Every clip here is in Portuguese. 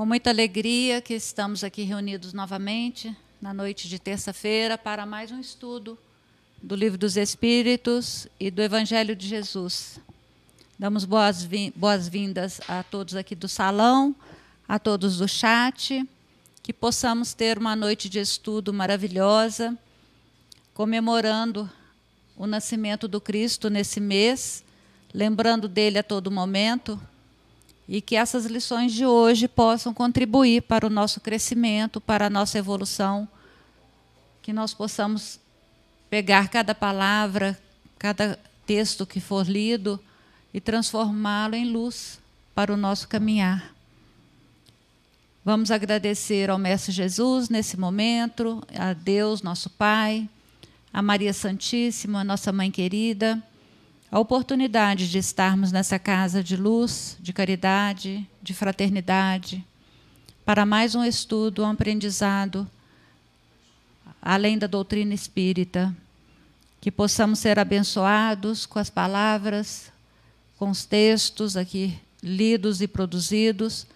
Com muita alegria que estamos aqui reunidos novamente na noite de terça-feira para mais um estudo do Livro dos Espíritos e do Evangelho de Jesus. Damos boas-vindas a todos aqui do salão, a todos do chat, que possamos ter uma noite de estudo maravilhosa, comemorando o nascimento do Cristo nesse mês, lembrando dele a todo momento e que essas lições de hoje possam contribuir para o nosso crescimento, para a nossa evolução, que nós possamos pegar cada palavra, cada texto que for lido e transformá-lo em luz para o nosso caminhar. Vamos agradecer ao Mestre Jesus nesse momento, a Deus, nosso Pai, a Maria Santíssima, nossa Mãe querida a oportunidade de estarmos nessa casa de luz, de caridade, de fraternidade, para mais um estudo, um aprendizado, além da doutrina espírita, que possamos ser abençoados com as palavras, com os textos aqui lidos e produzidos,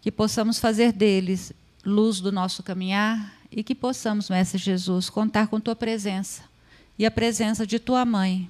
que possamos fazer deles luz do nosso caminhar e que possamos, Mestre Jesus, contar com tua presença e a presença de tua mãe,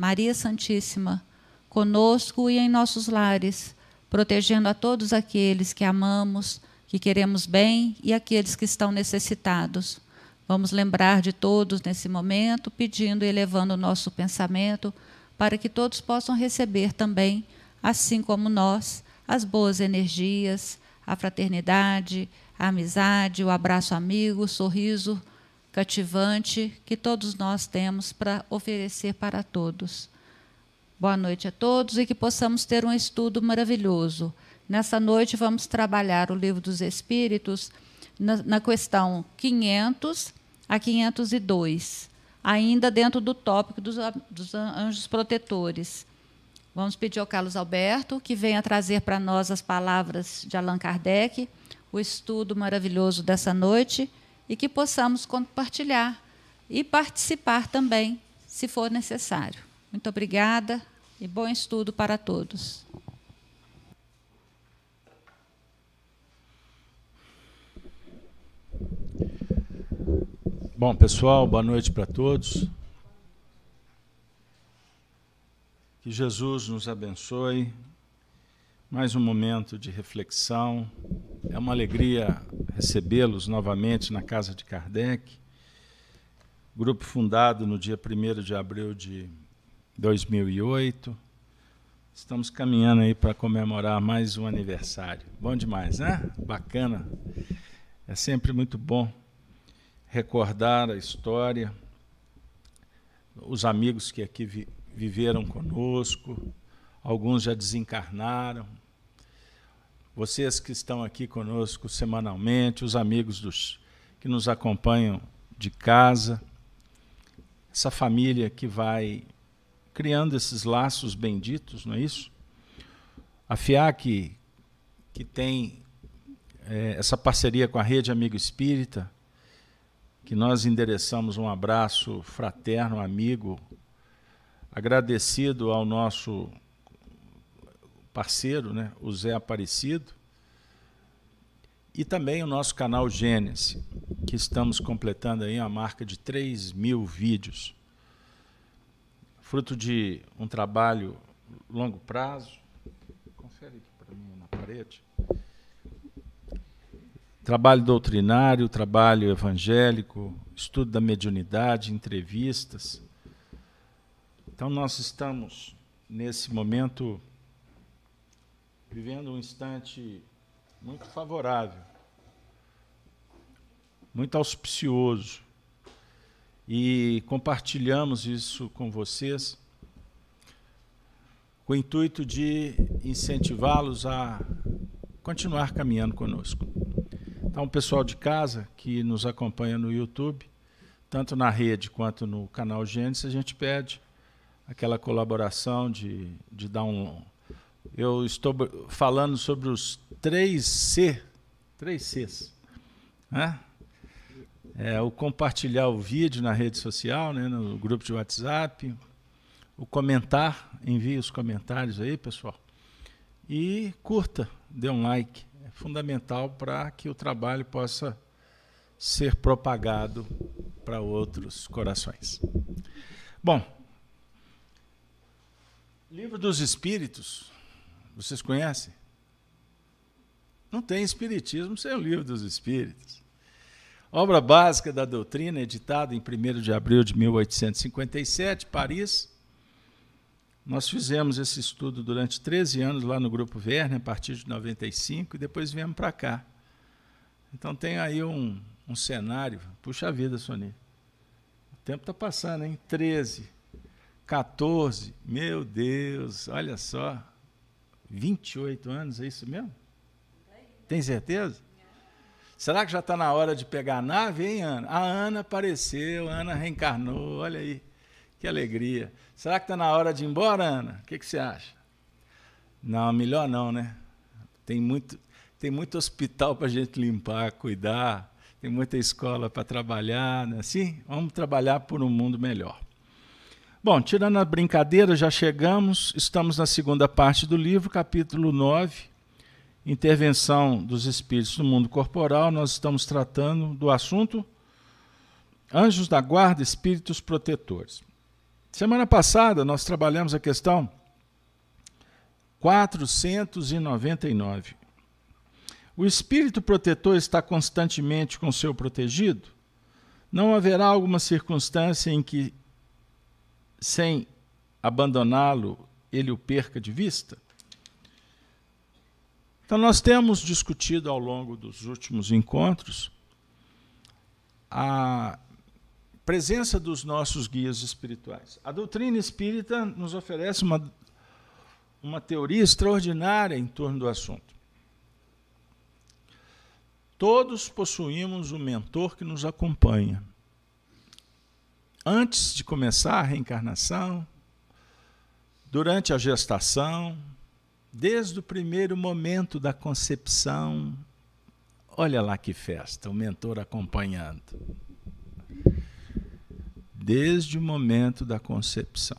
Maria Santíssima, conosco e em nossos lares, protegendo a todos aqueles que amamos, que queremos bem e aqueles que estão necessitados. Vamos lembrar de todos nesse momento, pedindo e elevando o nosso pensamento para que todos possam receber também, assim como nós, as boas energias, a fraternidade, a amizade, o abraço amigo, o sorriso cativante que todos nós temos para oferecer para todos. Boa noite a todos e que possamos ter um estudo maravilhoso. Nessa noite vamos trabalhar o Livro dos Espíritos na, na questão 500 a 502, ainda dentro do tópico dos, dos anjos protetores. Vamos pedir ao Carlos Alberto que venha trazer para nós as palavras de Allan Kardec, o estudo maravilhoso dessa noite e que possamos compartilhar e participar também, se for necessário. Muito obrigada e bom estudo para todos. Bom, pessoal, boa noite para todos. Que Jesus nos abençoe. Mais um momento de reflexão, é uma alegria recebê-los novamente na casa de Kardec. Grupo fundado no dia 1 de abril de 2008. Estamos caminhando aí para comemorar mais um aniversário. Bom demais, né? Bacana. É sempre muito bom recordar a história, os amigos que aqui vi viveram conosco, alguns já desencarnaram, vocês que estão aqui conosco semanalmente, os amigos dos, que nos acompanham de casa, essa família que vai criando esses laços benditos, não é isso? A FIAC, que tem é, essa parceria com a Rede Amigo Espírita, que nós endereçamos um abraço fraterno, amigo, agradecido ao nosso parceiro, né, o Zé Aparecido, e também o nosso canal Gênesis, que estamos completando aí a marca de 3 mil vídeos, fruto de um trabalho longo prazo. Confere aqui para mim na parede. Trabalho doutrinário, trabalho evangélico, estudo da mediunidade, entrevistas. Então, nós estamos, nesse momento, vivendo um instante muito favorável, muito auspicioso. E compartilhamos isso com vocês com o intuito de incentivá-los a continuar caminhando conosco. Então, o pessoal de casa que nos acompanha no YouTube, tanto na rede quanto no canal Gênesis, a gente pede aquela colaboração de, de dar um, eu estou falando sobre os três C, três Cs, né? É, o compartilhar o vídeo na rede social, né, no grupo de WhatsApp, o comentar, envie os comentários aí, pessoal. E curta, dê um like. é fundamental para que o trabalho possa ser propagado para outros corações. Bom, Livro dos Espíritos, vocês conhecem? Não tem Espiritismo sem o Livro dos Espíritos. Obra básica da doutrina, editada em 1 de abril de 1857, Paris. Nós fizemos esse estudo durante 13 anos lá no Grupo Verne, a partir de 95, e depois viemos para cá. Então tem aí um, um cenário. Puxa vida, Sonia. O tempo está passando, hein? 13, 14, meu Deus, olha só. 28 anos, é isso mesmo? Tem certeza? Será que já está na hora de pegar a nave, hein, Ana? A Ana apareceu, a Ana reencarnou, olha aí, que alegria. Será que está na hora de ir embora, Ana? O que, que você acha? Não, melhor não, né? Tem muito, tem muito hospital para a gente limpar, cuidar, tem muita escola para trabalhar, né? Sim, vamos trabalhar por um mundo melhor. Bom, tirando a brincadeira, já chegamos, estamos na segunda parte do livro, capítulo 9, intervenção dos espíritos no mundo corporal, nós estamos tratando do assunto anjos da guarda, espíritos protetores. Semana passada nós trabalhamos a questão 499. O espírito protetor está constantemente com seu protegido? Não haverá alguma circunstância em que, sem abandoná-lo, ele o perca de vista? Então, nós temos discutido ao longo dos últimos encontros a presença dos nossos guias espirituais. A doutrina espírita nos oferece uma, uma teoria extraordinária em torno do assunto. Todos possuímos um mentor que nos acompanha. Antes de começar a reencarnação, durante a gestação, Desde o primeiro momento da concepção, olha lá que festa, o mentor acompanhando. Desde o momento da concepção.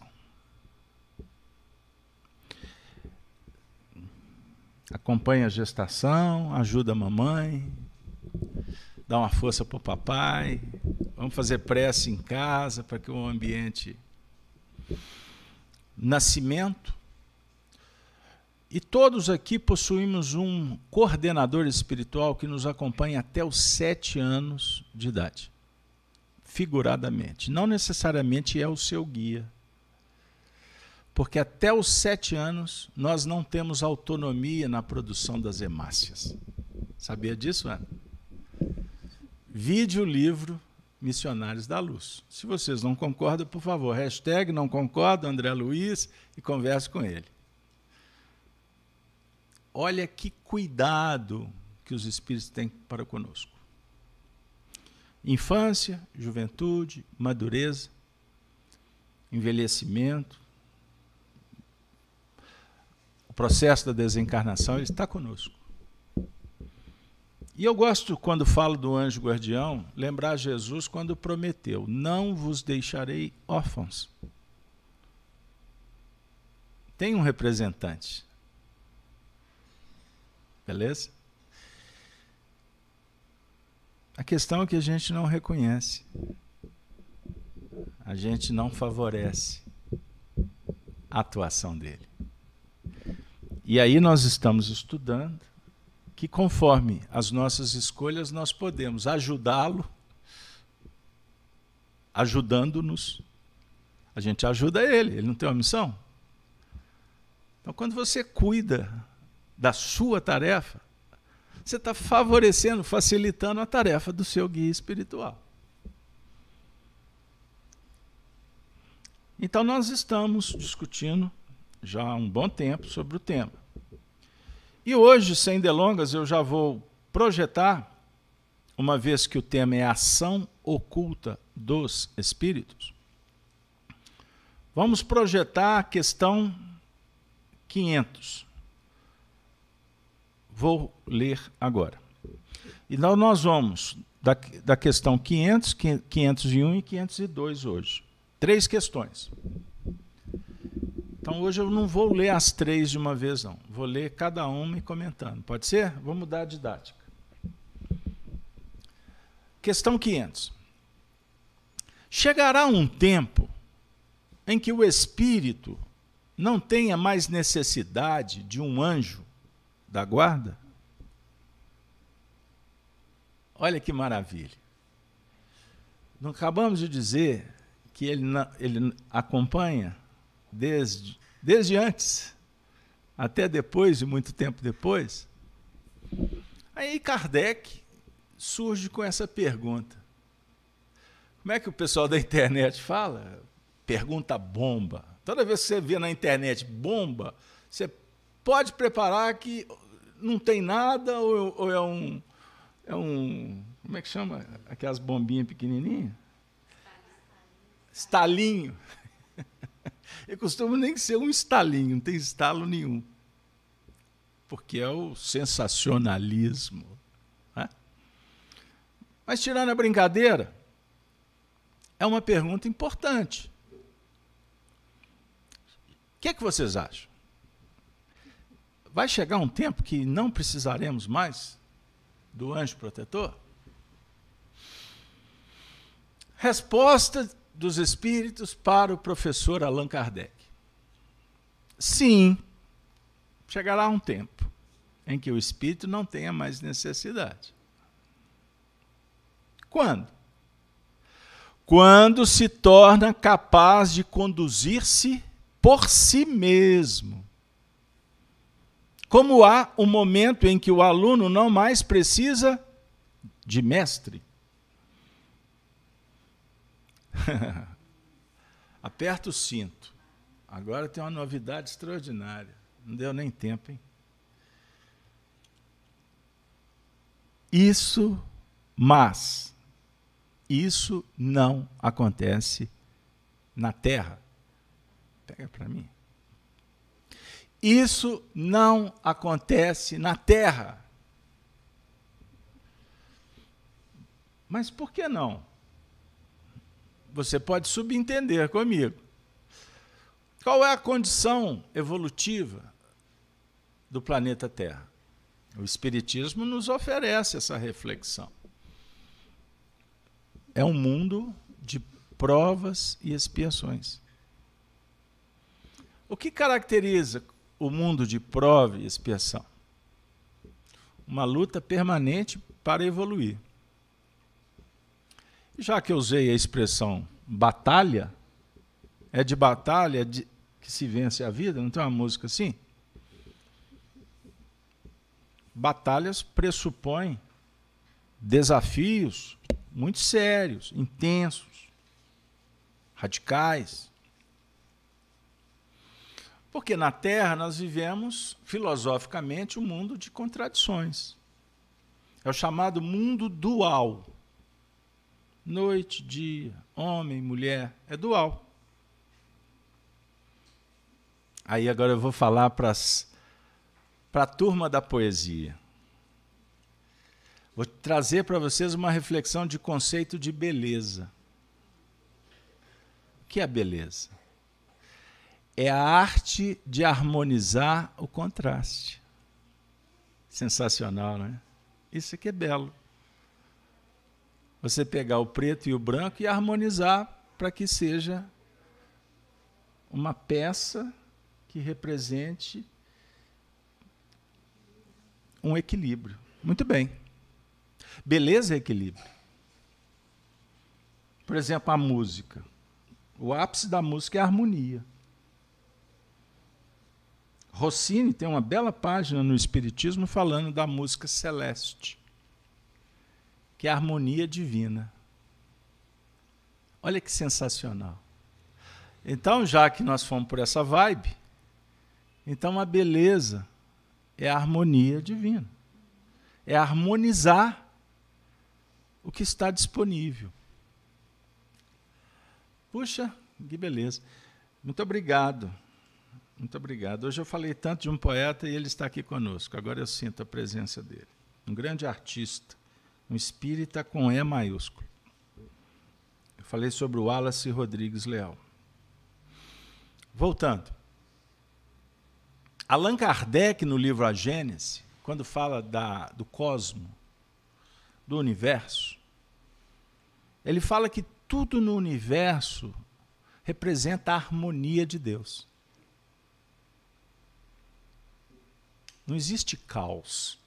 Acompanha a gestação, ajuda a mamãe, dá uma força para o papai. Vamos fazer prece em casa para que o ambiente. Nascimento, e todos aqui possuímos um coordenador espiritual que nos acompanha até os sete anos de idade. Figuradamente. Não necessariamente é o seu guia. Porque até os sete anos nós não temos autonomia na produção das hemácias. Sabia disso, Ana? Vide o livro Missionários da Luz. Se vocês não concordam, por favor, hashtag não concordo, André Luiz, e converse com ele. Olha que cuidado que os espíritos têm para conosco. Infância, juventude, madureza, envelhecimento, o processo da desencarnação, ele está conosco. E eu gosto, quando falo do anjo guardião, lembrar Jesus quando prometeu: Não vos deixarei órfãos. Tem um representante. Beleza? A questão é que a gente não reconhece. A gente não favorece a atuação dele. E aí nós estamos estudando que conforme as nossas escolhas nós podemos ajudá-lo ajudando-nos. A gente ajuda ele, ele não tem uma missão. Então quando você cuida da sua tarefa, você está favorecendo, facilitando a tarefa do seu guia espiritual. Então, nós estamos discutindo já há um bom tempo sobre o tema. E hoje, sem delongas, eu já vou projetar, uma vez que o tema é ação oculta dos espíritos, vamos projetar a questão 500 vou ler agora. Então, nós vamos da, da questão 500, 501 e 502 hoje. Três questões. Então hoje eu não vou ler as três de uma vez, não. Vou ler cada uma e comentando. Pode ser? Vamos mudar a didática. Questão 500. Chegará um tempo em que o espírito não tenha mais necessidade de um anjo da guarda? Olha que maravilha. Não acabamos de dizer que ele, ele acompanha desde, desde antes até depois, e muito tempo depois. Aí Kardec surge com essa pergunta. Como é que o pessoal da internet fala? Pergunta bomba. Toda vez que você vê na internet bomba, você pode preparar que não tem nada ou, ou é um é um como é que chama aquelas bombinhas pequenininhas? Estalinho. Eu costumo nem ser um estalinho, não tem estalo nenhum. Porque é o sensacionalismo. Né? Mas, tirando a brincadeira, é uma pergunta importante. O que é que vocês acham? Vai chegar um tempo que não precisaremos mais do anjo protetor? Resposta dos espíritos para o professor Allan Kardec. Sim, chegará um tempo em que o espírito não tenha mais necessidade. Quando? Quando se torna capaz de conduzir-se por si mesmo. Como há um momento em que o aluno não mais precisa de mestre. Aperta o cinto. Agora tem uma novidade extraordinária. Não deu nem tempo, hein? Isso, mas, isso não acontece na Terra. Pega para mim. Isso não acontece na Terra. Mas por que não? Você pode subentender comigo. Qual é a condição evolutiva do planeta Terra? O Espiritismo nos oferece essa reflexão. É um mundo de provas e expiações. O que caracteriza o mundo de prova e expiação? Uma luta permanente para evoluir já que eu usei a expressão batalha, é de batalha de, que se vence a vida, não tem uma música assim? Batalhas pressupõem desafios muito sérios, intensos, radicais. Porque na Terra nós vivemos, filosoficamente, um mundo de contradições. É o chamado mundo dual. Noite, dia, homem, mulher, é dual. Aí agora eu vou falar para a turma da poesia. Vou trazer para vocês uma reflexão de conceito de beleza. O que é beleza? É a arte de harmonizar o contraste. Sensacional, né? Isso aqui é belo você pegar o preto e o branco e harmonizar para que seja uma peça que represente um equilíbrio. Muito bem. Beleza é equilíbrio. Por exemplo, a música. O ápice da música é a harmonia. Rossini tem uma bela página no Espiritismo falando da música celeste que é a harmonia divina. Olha que sensacional. Então, já que nós fomos por essa vibe, então a beleza é a harmonia divina. É harmonizar o que está disponível. Puxa, que beleza. Muito obrigado. Muito obrigado. Hoje eu falei tanto de um poeta e ele está aqui conosco. Agora eu sinto a presença dele. Um grande artista um espírita com E maiúsculo. Eu falei sobre o Wallace Rodrigues Leal. Voltando. Allan Kardec, no livro A Gênese, quando fala da, do cosmo, do universo, ele fala que tudo no universo representa a harmonia de Deus. Não existe caos.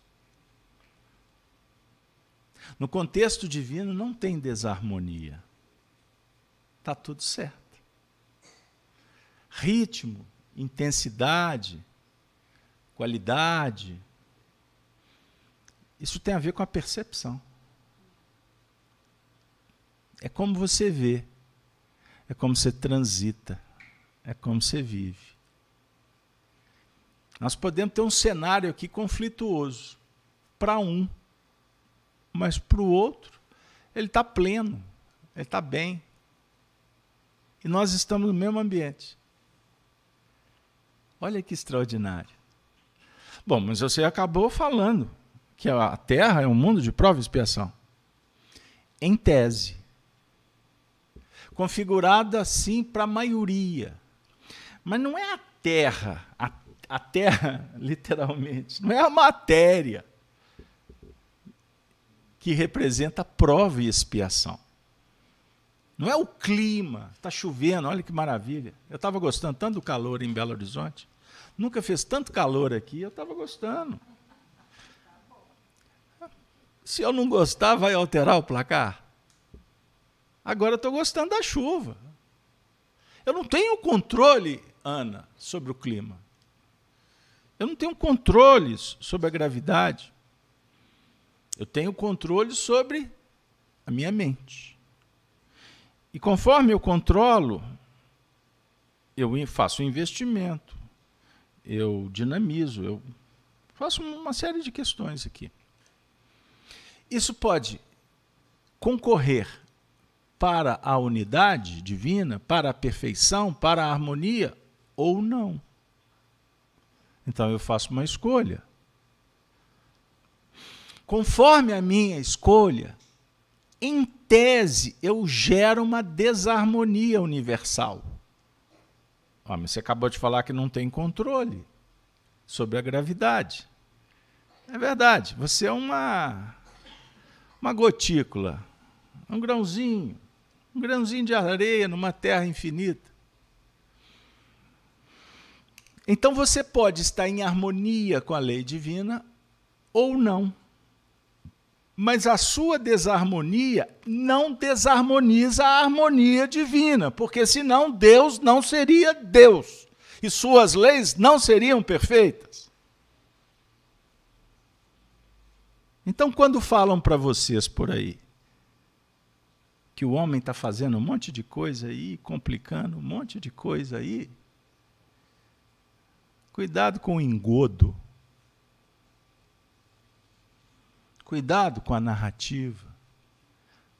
No contexto divino não tem desarmonia. Está tudo certo. Ritmo, intensidade, qualidade. Isso tem a ver com a percepção. É como você vê, é como você transita, é como você vive. Nós podemos ter um cenário aqui conflituoso para um, mas para o outro, ele está pleno, ele está bem. E nós estamos no mesmo ambiente. Olha que extraordinário. Bom, mas você acabou falando que a Terra é um mundo de prova e expiação. Em tese. Configurada assim para a maioria. Mas não é a Terra, a, a Terra, literalmente, não é a matéria que representa prova e expiação. Não é o clima, está chovendo, olha que maravilha. Eu estava gostando tanto do calor em Belo Horizonte. Nunca fez tanto calor aqui, eu estava gostando. Se eu não gostar, vai alterar o placar? Agora estou gostando da chuva. Eu não tenho controle, Ana, sobre o clima. Eu não tenho controle sobre a gravidade. Eu tenho controle sobre a minha mente. E conforme eu controlo, eu faço um investimento, eu dinamizo, eu faço uma série de questões aqui. Isso pode concorrer para a unidade divina, para a perfeição, para a harmonia ou não. Então eu faço uma escolha. Conforme a minha escolha, em tese, eu gero uma desarmonia universal. Ah, você acabou de falar que não tem controle sobre a gravidade. É verdade, você é uma, uma gotícula, um grãozinho, um grãozinho de areia numa terra infinita. Então você pode estar em harmonia com a lei divina ou não. Mas a sua desarmonia não desarmoniza a harmonia divina, porque senão Deus não seria Deus e suas leis não seriam perfeitas. Então, quando falam para vocês por aí que o homem está fazendo um monte de coisa aí, complicando um monte de coisa aí, cuidado com o engodo Cuidado com a narrativa,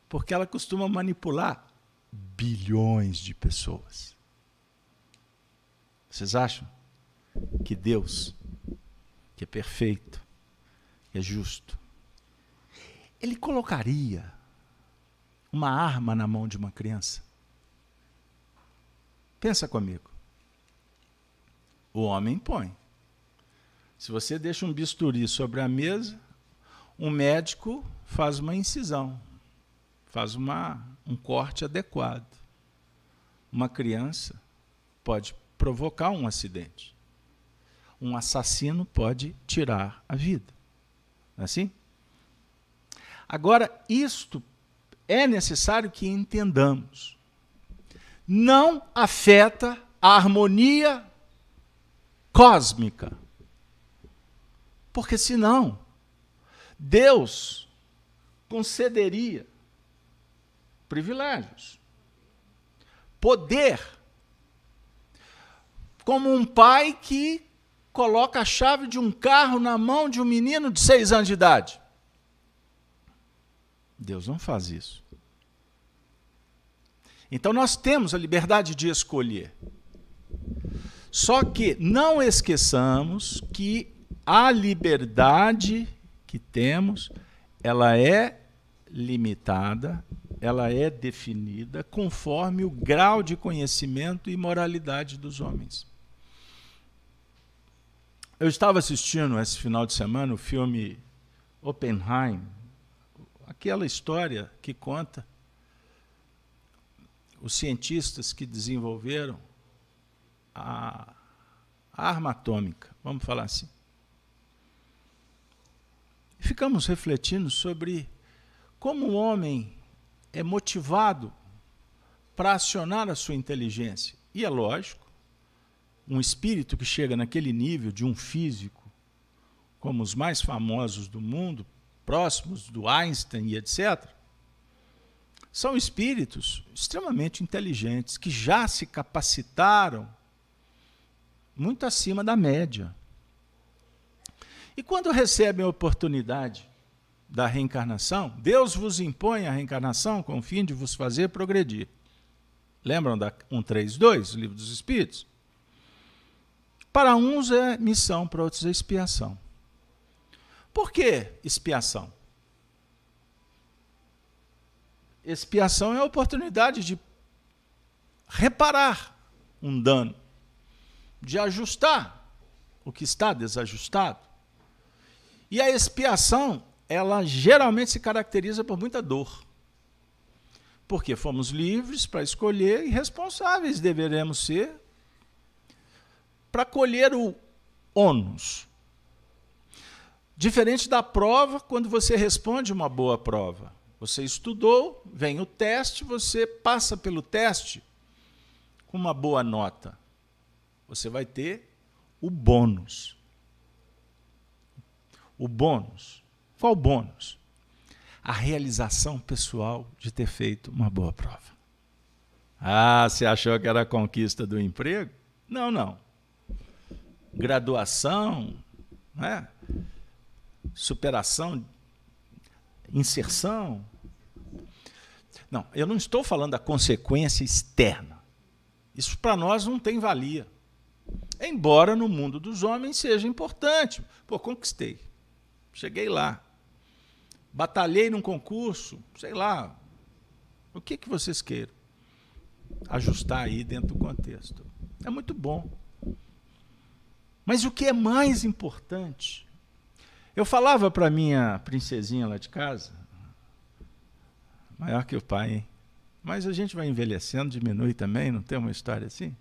porque ela costuma manipular bilhões de pessoas. Vocês acham que Deus, que é perfeito, que é justo, ele colocaria uma arma na mão de uma criança? Pensa comigo. O homem põe. Se você deixa um bisturi sobre a mesa, um médico faz uma incisão, faz uma, um corte adequado. Uma criança pode provocar um acidente. Um assassino pode tirar a vida. Não é assim? Agora, isto é necessário que entendamos. Não afeta a harmonia cósmica. Porque senão Deus concederia privilégios, poder, como um pai que coloca a chave de um carro na mão de um menino de seis anos de idade. Deus não faz isso. Então nós temos a liberdade de escolher. Só que não esqueçamos que a liberdade que temos, ela é limitada, ela é definida conforme o grau de conhecimento e moralidade dos homens. Eu estava assistindo esse final de semana o filme Oppenheim, aquela história que conta os cientistas que desenvolveram a, arma atômica, vamos falar assim. Ficamos refletindo sobre como o homem é motivado para acionar a sua inteligência. E é lógico, um espírito que chega naquele nível de um físico, como os mais famosos do mundo, próximos do Einstein e etc., são espíritos extremamente inteligentes que já se capacitaram muito acima da média. E quando recebem a oportunidade da reencarnação, Deus vos impõe a reencarnação com o fim de vos fazer progredir. Lembram da 132, livro dos Espíritos? Para uns é missão, para outros é expiação. Por que expiação? Expiação é a oportunidade de reparar um dano, de ajustar o que está desajustado. E a expiação, ela geralmente se caracteriza por muita dor. Porque fomos livres para escolher e responsáveis deveremos ser para colher o ônus. Diferente da prova, quando você responde uma boa prova. Você estudou, vem o teste, você passa pelo teste com uma boa nota. Você vai ter o bônus. O bônus. Qual bônus? a realização pessoal de ter feito uma boa prova. Ah, você achou que era a conquista do emprego? Não, não. Graduação, né? superação, inserção. Não, eu não estou falando da consequência externa. Isso para nós não tem valia. Embora no mundo dos homens seja importante. Pô, conquistei. Cheguei lá batalhei num concurso, sei lá, o que, que vocês queiram. Ajustar aí dentro do contexto. É muito bom. Mas o que é mais importante? Eu falava para minha princesinha lá de casa, maior que o pai, hein? Mas a gente vai envelhecendo, diminui também, não tem uma história assim?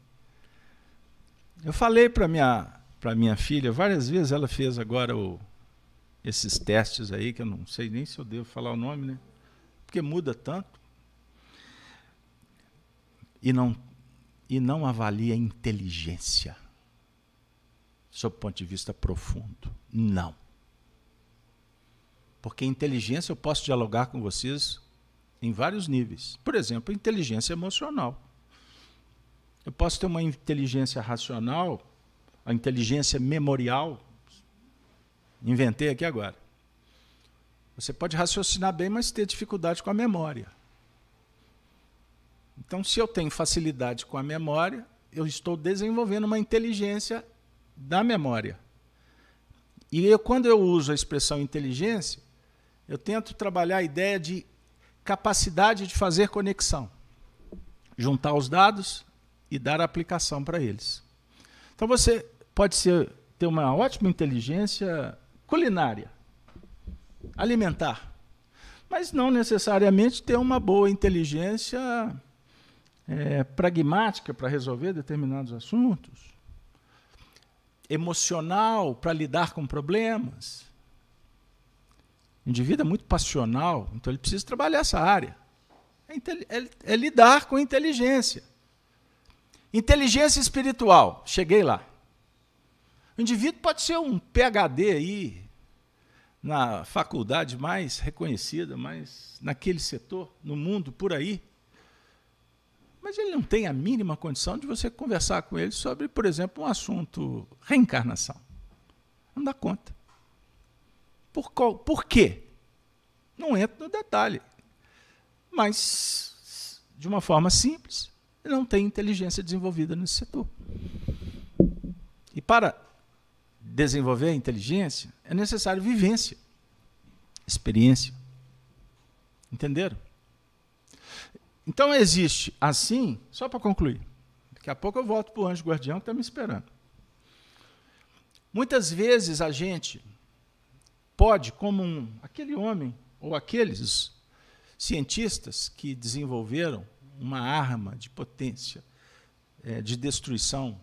Eu falei para minha para minha filha várias vezes, ela fez agora o esses testes aí, que eu não sei nem se eu devo falar o nome, né? Porque muda tanto. E não, e não avalia inteligência, sob o ponto de vista profundo. Não. Porque inteligência eu posso dialogar com vocês em vários níveis. Por exemplo, inteligência emocional. Eu posso ter uma inteligência racional, a inteligência memorial, Inventei aqui agora. Você pode raciocinar bem, mas ter dificuldade com a memória. Então, se eu tenho facilidade com a memória, eu estou desenvolvendo uma inteligência da memória. E eu, quando eu uso a expressão inteligência, eu tento trabalhar a ideia de capacidade de fazer conexão, juntar os dados e dar aplicação para eles. Então você pode ser, ter uma ótima inteligência culinária, alimentar, mas não necessariamente ter uma boa inteligência é, pragmática para resolver determinados assuntos, emocional para lidar com problemas. O indivíduo é muito passional, então ele precisa trabalhar essa área. É, é, é lidar com inteligência. Inteligência espiritual, cheguei lá. O indivíduo pode ser um PhD aí, na faculdade mais reconhecida, mais naquele setor, no mundo, por aí. Mas ele não tem a mínima condição de você conversar com ele sobre, por exemplo, um assunto reencarnação. Não dá conta. Por, qual, por quê? Não entro no detalhe. Mas, de uma forma simples, não tem inteligência desenvolvida nesse setor. E para desenvolver a inteligência, é necessário vivência, experiência. Entenderam? Então existe assim, só para concluir. Daqui a pouco eu volto para o anjo guardião que está me esperando. Muitas vezes a gente pode, como um, aquele homem ou aqueles cientistas que desenvolveram uma arma de potência, é, de destruição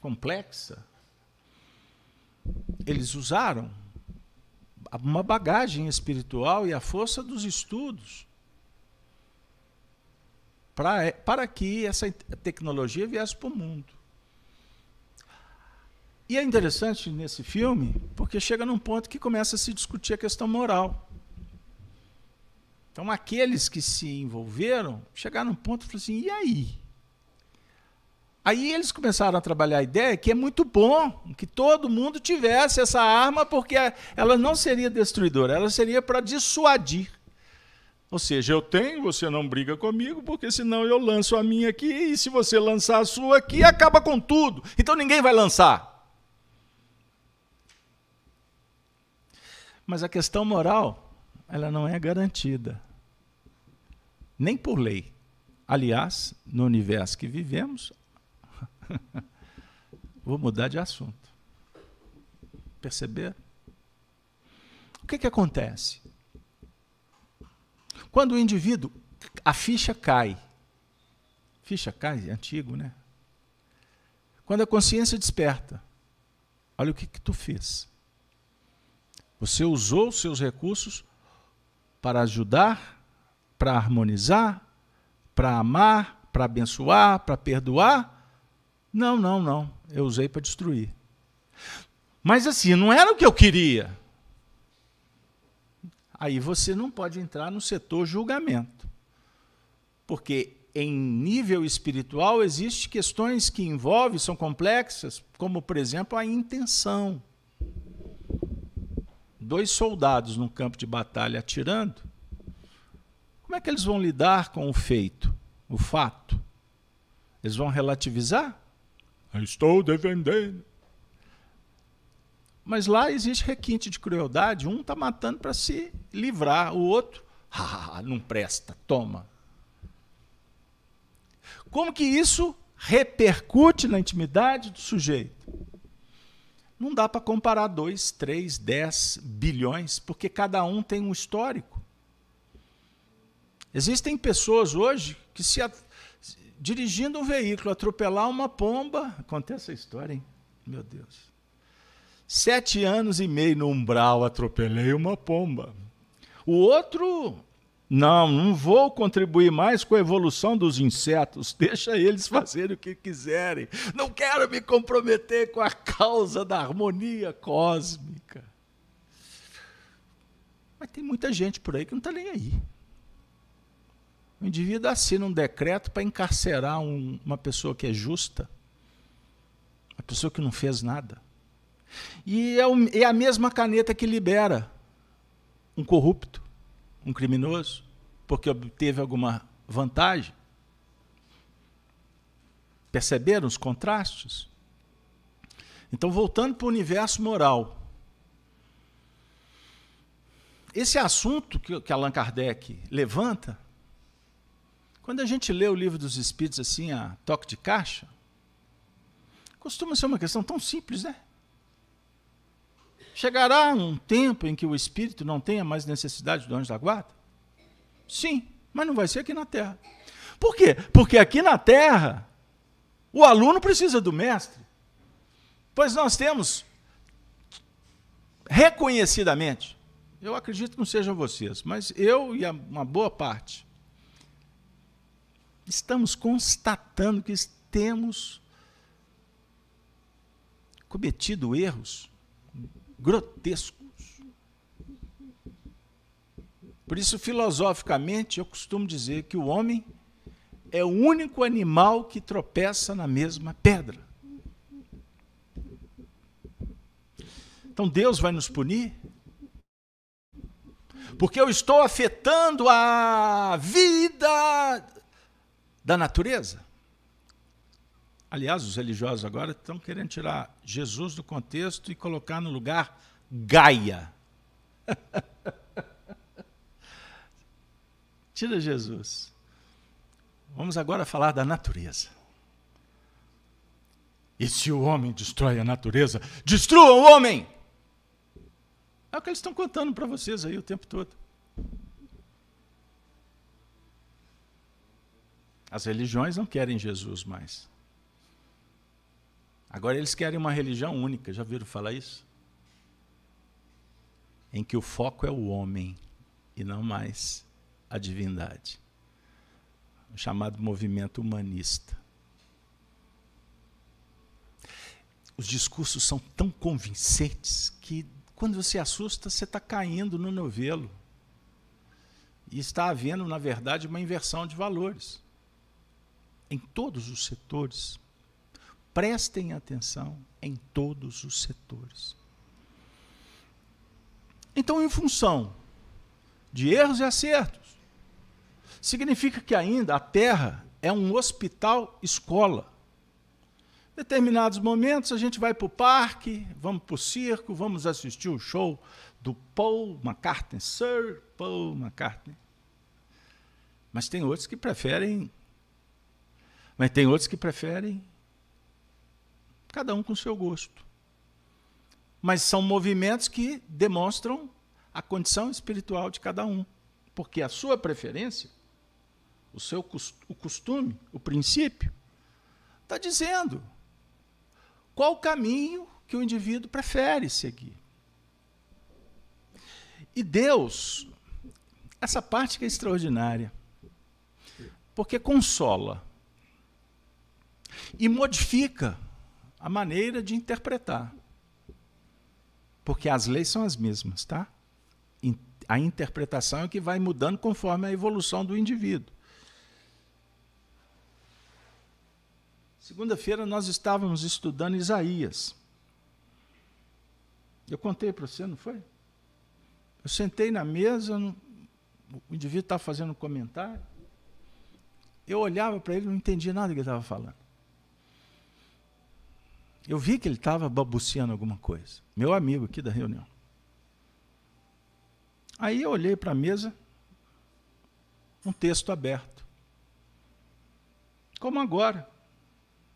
complexa, eles usaram uma bagagem espiritual e a força dos estudos para, para que essa tecnologia viesse para o mundo. E é interessante nesse filme, porque chega num ponto que começa a se discutir a questão moral. Então, aqueles que se envolveram chegaram num ponto e falaram assim: e aí? Aí eles começaram a trabalhar a ideia que é muito bom que todo mundo tivesse essa arma, porque ela não seria destruidora, ela seria para dissuadir. Ou seja, eu tenho, você não briga comigo, porque senão eu lanço a minha aqui, e se você lançar a sua aqui, acaba com tudo. Então ninguém vai lançar. Mas a questão moral, ela não é garantida. Nem por lei. Aliás, no universo que vivemos, vou mudar de assunto. Perceber? O que, que acontece? Quando o indivíduo, a ficha cai, ficha cai, é antigo, né? Quando a consciência desperta, olha o que, que tu fez. Você usou os seus recursos para ajudar, para harmonizar, para amar, para abençoar, para perdoar? Não, não, não. Eu usei para destruir. Mas assim, não era o que eu queria. Aí você não pode entrar no setor julgamento. Porque em nível espiritual existem questões que envolvem, são complexas, como por exemplo a intenção dois soldados num campo de batalha atirando, como é que eles vão lidar com o feito, o fato? Eles vão relativizar? Estou defendendo. Mas lá existe requinte de crueldade. Um está matando para se livrar, o outro, ah, não presta, toma. Como que isso repercute na intimidade do sujeito? Não dá para comparar 2, 3, 10 bilhões, porque cada um tem um histórico. Existem pessoas hoje que, se dirigindo um veículo, atropelar uma pomba. Acontece essa história, hein? Meu Deus. Sete anos e meio no umbral, atropelei uma pomba. O outro não, não vou contribuir mais com a evolução dos insetos, deixa eles fazerem o que quiserem. Não quero me comprometer com a causa da harmonia cósmica. Mas tem muita gente por aí que não está nem aí. O indivíduo assina um decreto para encarcerar um, uma pessoa que é justa, uma pessoa que não fez nada. E é, o, é a mesma caneta que libera um corrupto um criminoso porque obteve alguma vantagem? Perceberam os contrastes? Então, voltando para o universo moral. Esse assunto que Allan Kardec levanta, quando a gente lê o livro dos Espíritos assim, a toque de caixa, costuma ser uma questão tão simples, né? Chegará um tempo em que o espírito não tenha mais necessidade do anjo da guarda? Sim, mas não vai ser aqui na Terra. Por quê? Porque aqui na Terra, o aluno precisa do mestre. Pois nós temos, reconhecidamente, eu acredito que não sejam vocês, mas eu e uma boa parte, estamos constatando que temos cometido erros grotescos. Por isso, filosoficamente, eu costumo dizer que o homem é o único animal que tropeça na mesma pedra. Então Deus vai nos punir? Porque eu estou afetando a vida da natureza. Aliás, os religiosos agora estão querendo tirar Jesus do contexto e colocar no lugar Gaia. Tira Jesus. Vamos agora falar da natureza. E se o homem destrói a natureza, destrua o homem! É o que eles estão contando para vocês aí o tempo todo. As religiões não querem Jesus mais. Agora eles querem uma religião única, já viram falar isso? Em que o foco é o homem e não mais a divindade. O chamado movimento humanista. Os discursos são tão convincentes que quando você assusta, você está caindo no novelo. E está havendo, na verdade, uma inversão de valores em todos os setores. Prestem atenção em todos os setores. Então, em função de erros e acertos, significa que ainda a Terra é um hospital escola. Em determinados momentos a gente vai para o parque, vamos para o circo, vamos assistir o show do Paul McCartney, Sir Paul McCartney. Mas tem outros que preferem mas tem outros que preferem cada um com seu gosto. Mas são movimentos que demonstram a condição espiritual de cada um, porque a sua preferência, o seu o costume, o princípio, está dizendo qual o caminho que o indivíduo prefere seguir. E Deus, essa parte que é extraordinária, porque consola e modifica a maneira de interpretar. Porque as leis são as mesmas, tá? A interpretação é que vai mudando conforme a evolução do indivíduo. Segunda-feira nós estávamos estudando Isaías. Eu contei para você, não foi? Eu sentei na mesa, o indivíduo estava fazendo um comentário. Eu olhava para ele não entendia nada do que ele estava falando. Eu vi que ele estava babuciando alguma coisa. Meu amigo aqui da reunião. Aí eu olhei para a mesa, um texto aberto. Como agora.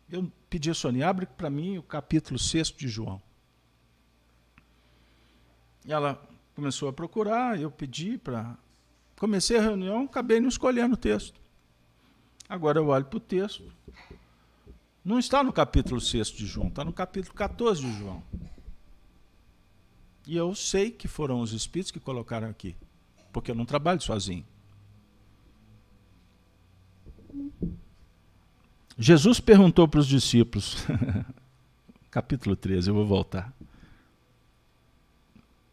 Eu pedi a Sônia, abre para mim o capítulo 6 de João. E ela começou a procurar, eu pedi para. Comecei a reunião, acabei não escolhendo o texto. Agora eu olho para o texto, não está no capítulo 6 de João, está no capítulo 14 de João. E eu sei que foram os espíritos que colocaram aqui, porque eu não trabalho sozinho. Jesus perguntou para os discípulos, capítulo 13, eu vou voltar.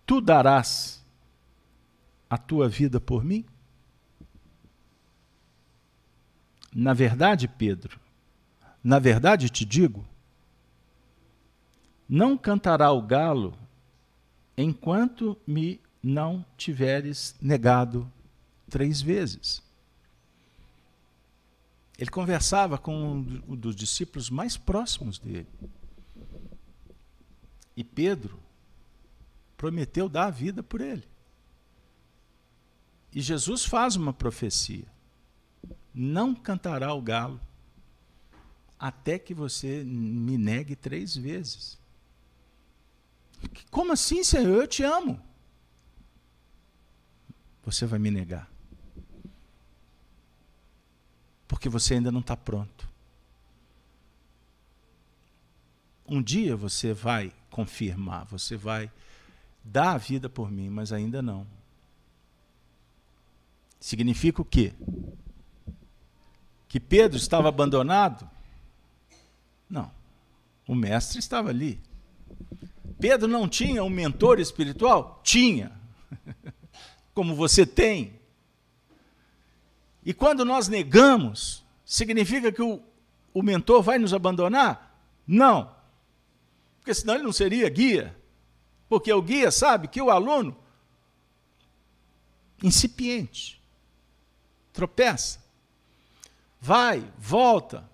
Tu darás a tua vida por mim? Na verdade, Pedro, na verdade te digo: não cantará o galo enquanto me não tiveres negado três vezes. Ele conversava com um dos discípulos mais próximos dele. E Pedro prometeu dar a vida por ele. E Jesus faz uma profecia: não cantará o galo até que você me negue três vezes. Como assim, Senhor? Eu te amo. Você vai me negar. Porque você ainda não está pronto. Um dia você vai confirmar, você vai dar a vida por mim, mas ainda não. Significa o quê? Que Pedro estava abandonado? Não. O mestre estava ali. Pedro não tinha um mentor espiritual? Tinha. Como você tem. E quando nós negamos, significa que o, o mentor vai nos abandonar? Não. Porque senão ele não seria guia. Porque o guia sabe que o aluno, incipiente, tropeça, vai, volta,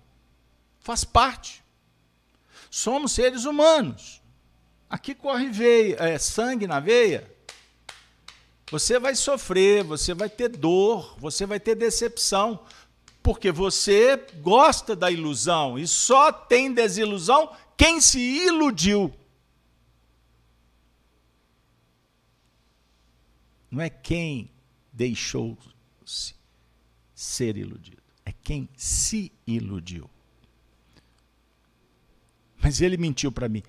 faz parte. Somos seres humanos. Aqui corre veia, é, sangue na veia. Você vai sofrer, você vai ter dor, você vai ter decepção, porque você gosta da ilusão e só tem desilusão quem se iludiu. Não é quem deixou-se ser iludido, é quem se iludiu. Mas ele mentiu para mim.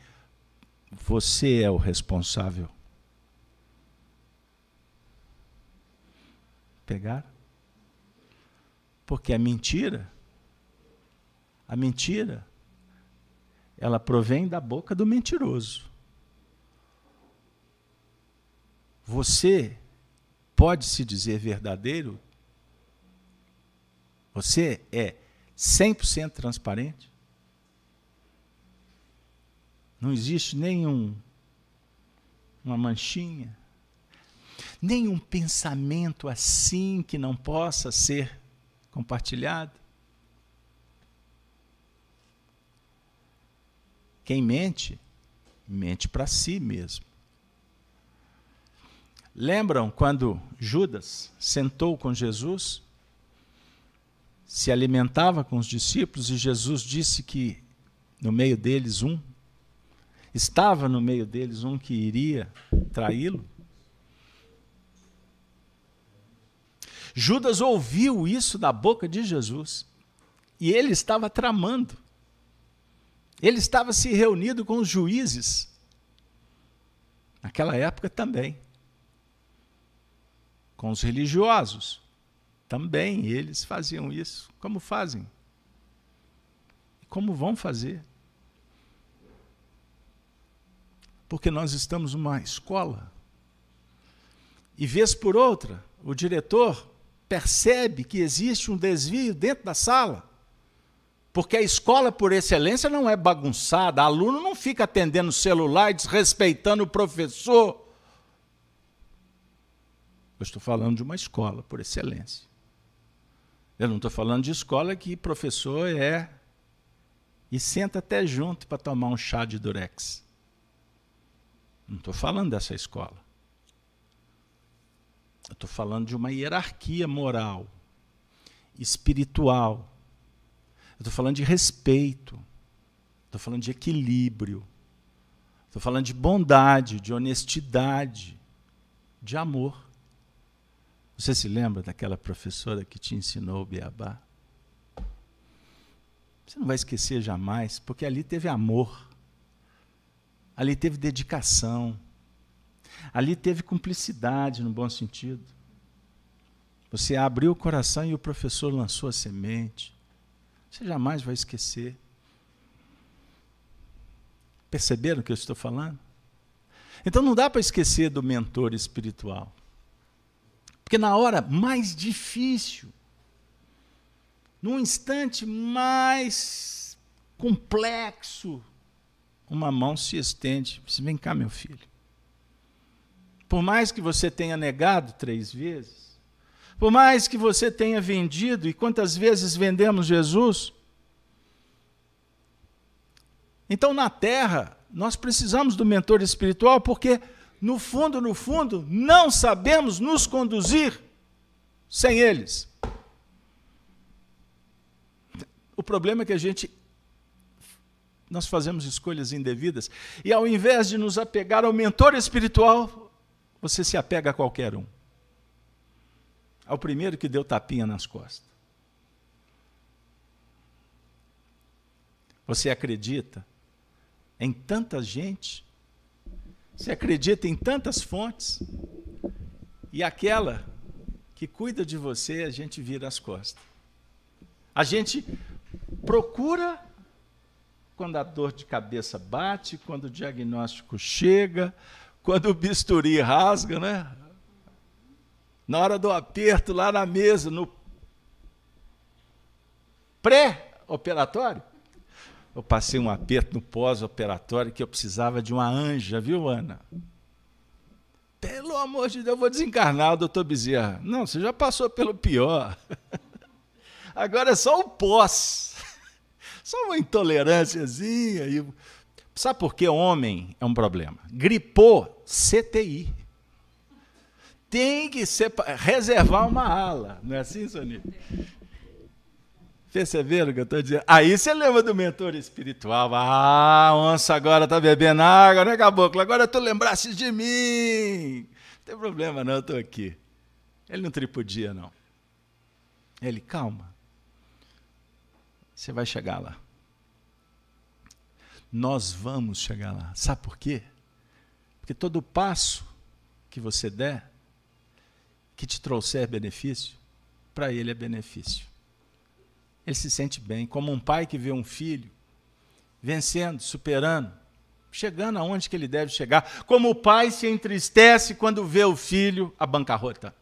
Você é o responsável. Pegar? Porque a mentira, a mentira, ela provém da boca do mentiroso. Você pode se dizer verdadeiro? Você é 100% transparente? Não existe nenhum uma manchinha, nenhum pensamento assim que não possa ser compartilhado. Quem mente, mente para si mesmo. Lembram quando Judas sentou com Jesus, se alimentava com os discípulos e Jesus disse que no meio deles um, estava no meio deles um que iria traí-lo? Judas ouviu isso da boca de Jesus e ele estava tramando. Ele estava se reunindo com os juízes. Naquela época também com os religiosos. Também eles faziam isso. Como fazem? Como vão fazer? Porque nós estamos numa escola. E vez por outra, o diretor percebe que existe um desvio dentro da sala. Porque a escola por excelência não é bagunçada, aluno não fica atendendo o celular e desrespeitando o professor. Eu estou falando de uma escola, por excelência. Eu não estou falando de escola que professor é e senta até junto para tomar um chá de durex. Não estou falando dessa escola. Estou falando de uma hierarquia moral, espiritual. Estou falando de respeito. Estou falando de equilíbrio. Estou falando de bondade, de honestidade, de amor. Você se lembra daquela professora que te ensinou o beabá? Você não vai esquecer jamais, porque ali teve amor, ali teve dedicação, ali teve cumplicidade no bom sentido. Você abriu o coração e o professor lançou a semente. Você jamais vai esquecer. Perceberam o que eu estou falando? Então não dá para esquecer do mentor espiritual. Porque na hora mais difícil, num instante mais complexo, uma mão se estende. Diz, Vem cá, meu filho. Por mais que você tenha negado três vezes, por mais que você tenha vendido, e quantas vezes vendemos Jesus? Então, na terra, nós precisamos do mentor espiritual, porque no fundo, no fundo, não sabemos nos conduzir sem eles. O problema é que a gente nós fazemos escolhas indevidas e ao invés de nos apegar ao mentor espiritual, você se apega a qualquer um. Ao primeiro que deu tapinha nas costas. Você acredita em tanta gente você acredita em tantas fontes e aquela que cuida de você, a gente vira as costas. A gente procura quando a dor de cabeça bate, quando o diagnóstico chega, quando o bisturi rasga, né? Na hora do aperto lá na mesa, no pré-operatório, eu passei um aperto no pós-operatório que eu precisava de uma anja, viu, Ana? Pelo amor de Deus, eu vou desencarnar, doutor Bezerra. Não, você já passou pelo pior. Agora é só o pós. Só uma intolerânciazinha. E... Sabe por que homem é um problema? Gripou, CTI. Tem que ser, reservar uma ala. Não é assim, Sonia? Perceberam o que eu estou dizendo? Aí você lembra do mentor espiritual. Ah, onça agora tá bebendo água, né, caboclo? Agora tu lembraste de mim. Não tem problema não, eu estou aqui. Ele não tripudia, não. Ele, calma. Você vai chegar lá. Nós vamos chegar lá. Sabe por quê? Porque todo passo que você der, que te trouxer benefício, para ele é benefício. Ele se sente bem, como um pai que vê um filho vencendo, superando, chegando aonde que ele deve chegar, como o pai se entristece quando vê o filho à bancarrota,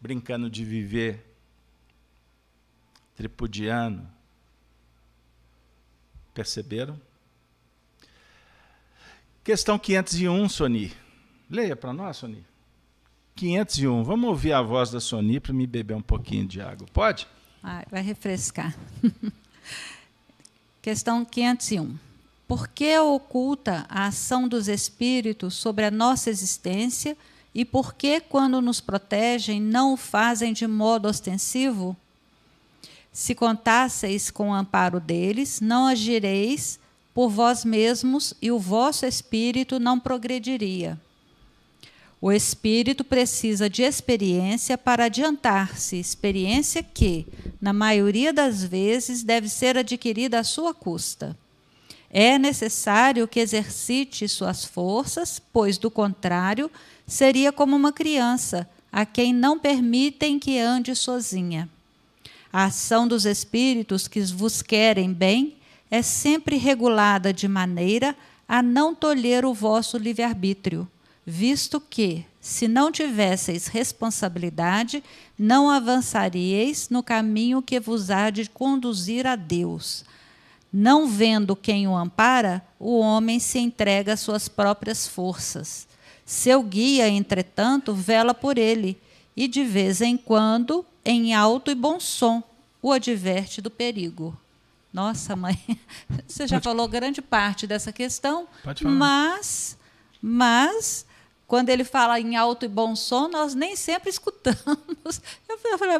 brincando de viver, tripudiano. Perceberam? Questão 501, Soni. Leia para nós, Soni. 501. Vamos ouvir a voz da Soni para me beber um pouquinho de água. Pode? vai refrescar. Questão 501. Por que oculta a ação dos espíritos sobre a nossa existência e por que, quando nos protegem, não o fazem de modo ostensivo? Se contasseis com o amparo deles, não agireis por vós mesmos e o vosso espírito não progrediria. O espírito precisa de experiência para adiantar-se, experiência que, na maioria das vezes, deve ser adquirida à sua custa. É necessário que exercite suas forças, pois, do contrário, seria como uma criança, a quem não permitem que ande sozinha. A ação dos espíritos que vos querem bem é sempre regulada de maneira a não tolher o vosso livre-arbítrio visto que, se não tivesseis responsabilidade, não avançaríeis no caminho que vos há de conduzir a Deus. Não vendo quem o ampara, o homem se entrega às suas próprias forças. Seu guia, entretanto, vela por ele, e de vez em quando, em alto e bom som, o adverte do perigo. Nossa, mãe, você já Pode... falou grande parte dessa questão, mas, mas quando ele fala em alto e bom som, nós nem sempre escutamos. Eu falei,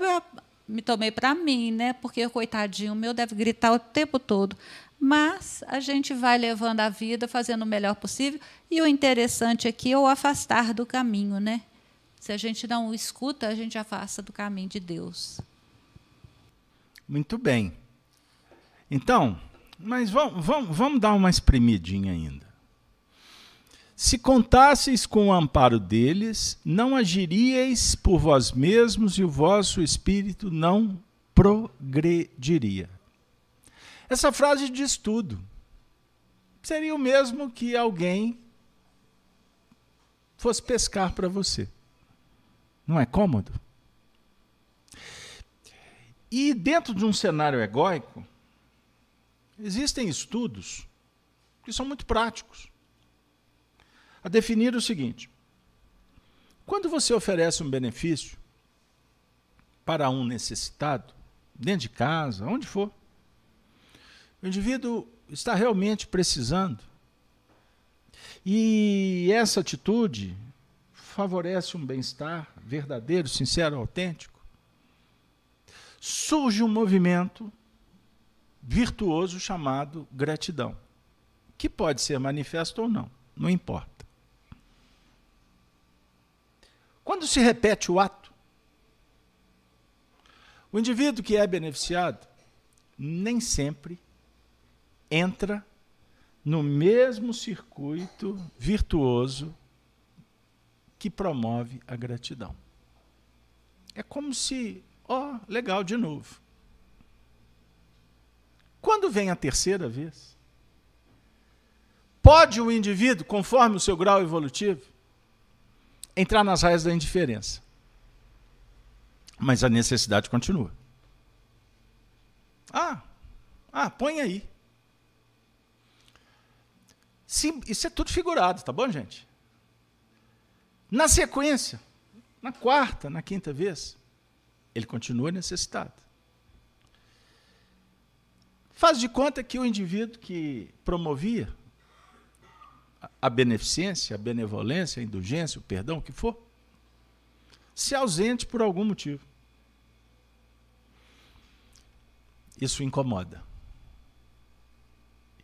me tomei para mim, né? Porque coitadinho meu deve gritar o tempo todo. Mas a gente vai levando a vida, fazendo o melhor possível. E o interessante aqui é o afastar do caminho, né? Se a gente não o escuta, a gente afasta do caminho de Deus. Muito bem. Então, mas vamos, vamos, vamos dar uma espremidinha ainda. Se contasseis com o amparo deles, não agiríeis por vós mesmos e o vosso espírito não progrediria. Essa frase diz tudo. Seria o mesmo que alguém fosse pescar para você. Não é cômodo? E dentro de um cenário egóico, existem estudos que são muito práticos a definir o seguinte: quando você oferece um benefício para um necessitado, dentro de casa, onde for, o indivíduo está realmente precisando. E essa atitude favorece um bem-estar verdadeiro, sincero, autêntico. Surge um movimento virtuoso chamado gratidão, que pode ser manifesto ou não, não importa. Quando se repete o ato, o indivíduo que é beneficiado nem sempre entra no mesmo circuito virtuoso que promove a gratidão. É como se, ó, oh, legal de novo. Quando vem a terceira vez, pode o indivíduo, conforme o seu grau evolutivo, entrar nas raias da indiferença. Mas a necessidade continua. Ah, ah, põe aí. Sim, isso é tudo figurado, tá bom, gente? Na sequência, na quarta, na quinta vez, ele continua necessitado. Faz de conta que o indivíduo que promovia a beneficência, a benevolência, a indulgência, o perdão, o que for, se ausente por algum motivo. isso incomoda.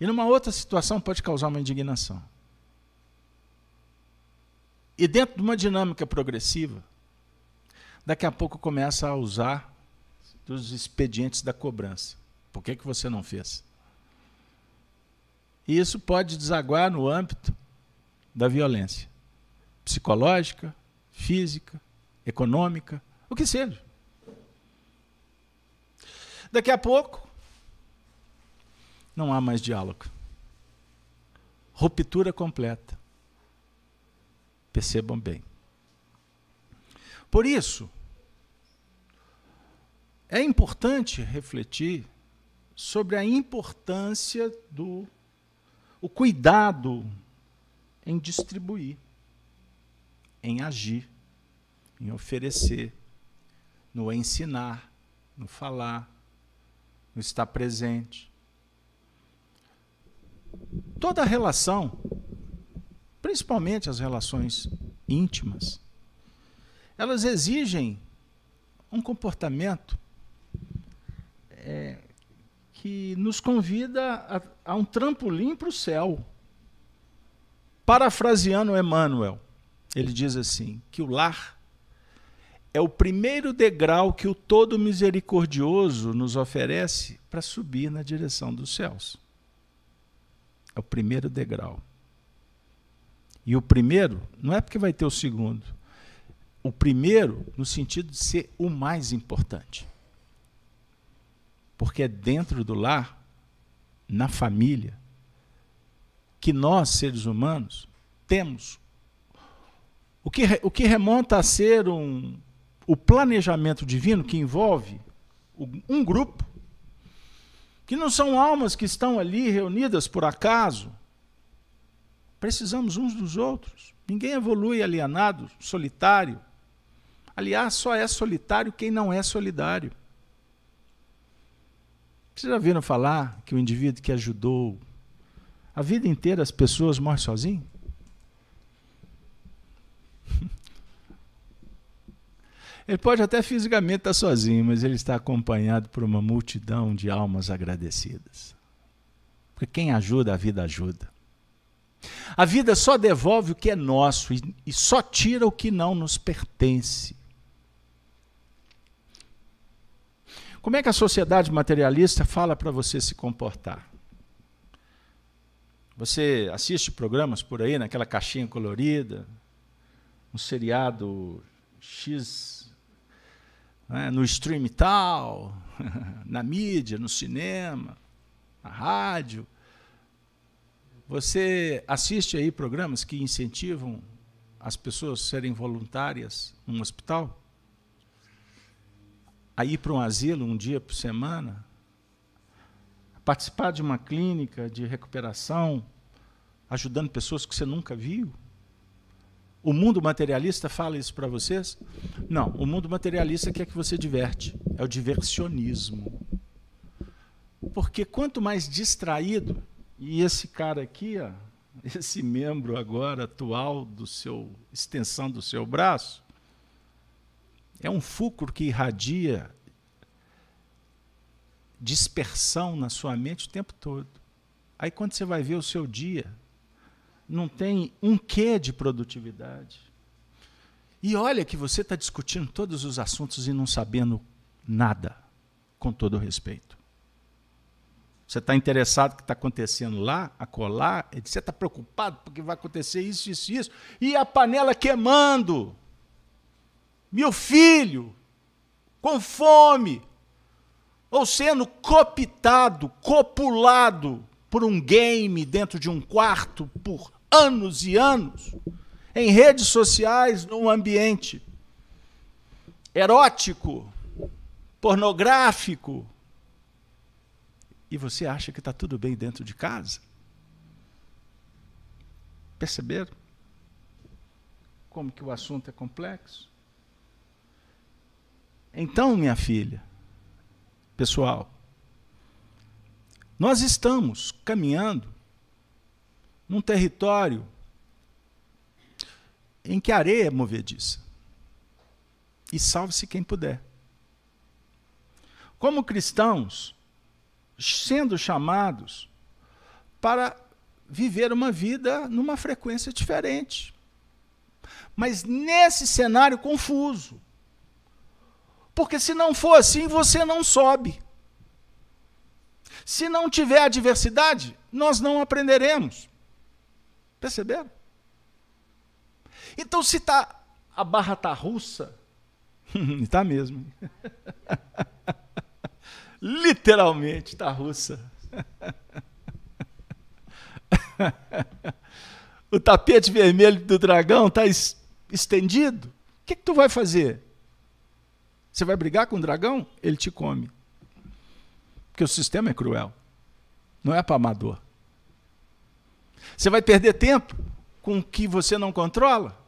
E numa outra situação pode causar uma indignação. E dentro de uma dinâmica progressiva, daqui a pouco começa a usar dos expedientes da cobrança. Por que, que você não fez? E isso pode desaguar no âmbito da violência psicológica, física, econômica, o que seja. Daqui a pouco, não há mais diálogo. Ruptura completa. Percebam bem. Por isso, é importante refletir sobre a importância do o cuidado em distribuir, em agir, em oferecer, no ensinar, no falar, no estar presente. Toda relação, principalmente as relações íntimas, elas exigem um comportamento é, que nos convida a, a um trampolim para o céu. Parafraseando Emmanuel, ele diz assim: que o lar é o primeiro degrau que o Todo Misericordioso nos oferece para subir na direção dos céus. É o primeiro degrau. E o primeiro não é porque vai ter o segundo. O primeiro no sentido de ser o mais importante. Porque é dentro do lar, na família, que nós, seres humanos, temos o que, o que remonta a ser um, o planejamento divino que envolve um grupo, que não são almas que estão ali reunidas por acaso. Precisamos uns dos outros. Ninguém evolui alienado, solitário. Aliás, só é solitário quem não é solidário. Vocês já viram falar que o indivíduo que ajudou a vida inteira as pessoas morre sozinho? Ele pode até fisicamente estar sozinho, mas ele está acompanhado por uma multidão de almas agradecidas. Porque quem ajuda, a vida ajuda. A vida só devolve o que é nosso e, só tira o que não nos pertence. Como é que a sociedade materialista fala para você se comportar? Você assiste programas por aí, naquela caixinha colorida, um seriado X né, no stream tal, na mídia, no cinema, na rádio. Você assiste aí programas que incentivam as pessoas a serem voluntárias num hospital? A ir para um asilo um dia por semana? participar de uma clínica de recuperação, ajudando pessoas que você nunca viu? O mundo materialista fala isso para vocês? Não, o mundo materialista quer que você diverte. É o diversionismo. Porque quanto mais distraído, e esse cara aqui, ó, esse membro agora atual do seu extensão do seu braço, é um fulcro que irradia dispersão na sua mente o tempo todo. Aí quando você vai ver o seu dia, não tem um quê de produtividade. E olha que você está discutindo todos os assuntos e não sabendo nada, com todo respeito. Você está interessado no que está acontecendo lá, acolá, você está preocupado porque vai acontecer isso, isso, isso, e a panela queimando. Meu filho, com fome, ou sendo copitado, copulado por um game dentro de um quarto por anos e anos em redes sociais, num ambiente erótico, pornográfico, e você acha que está tudo bem dentro de casa? Perceberam? Como que o assunto é complexo? Então, minha filha, pessoal, nós estamos caminhando num território em que a areia é movediça. E salve-se quem puder. Como cristãos, sendo chamados para viver uma vida numa frequência diferente. Mas nesse cenário confuso. Porque se não for assim, você não sobe. Se não tiver adversidade, nós não aprenderemos. Perceberam? Então, se tá, a barra está russa, está mesmo. Literalmente está russa. o tapete vermelho do dragão está estendido. O que, que tu vai fazer? Você vai brigar com o dragão? Ele te come. Porque o sistema é cruel. Não é para amador. Você vai perder tempo com o que você não controla?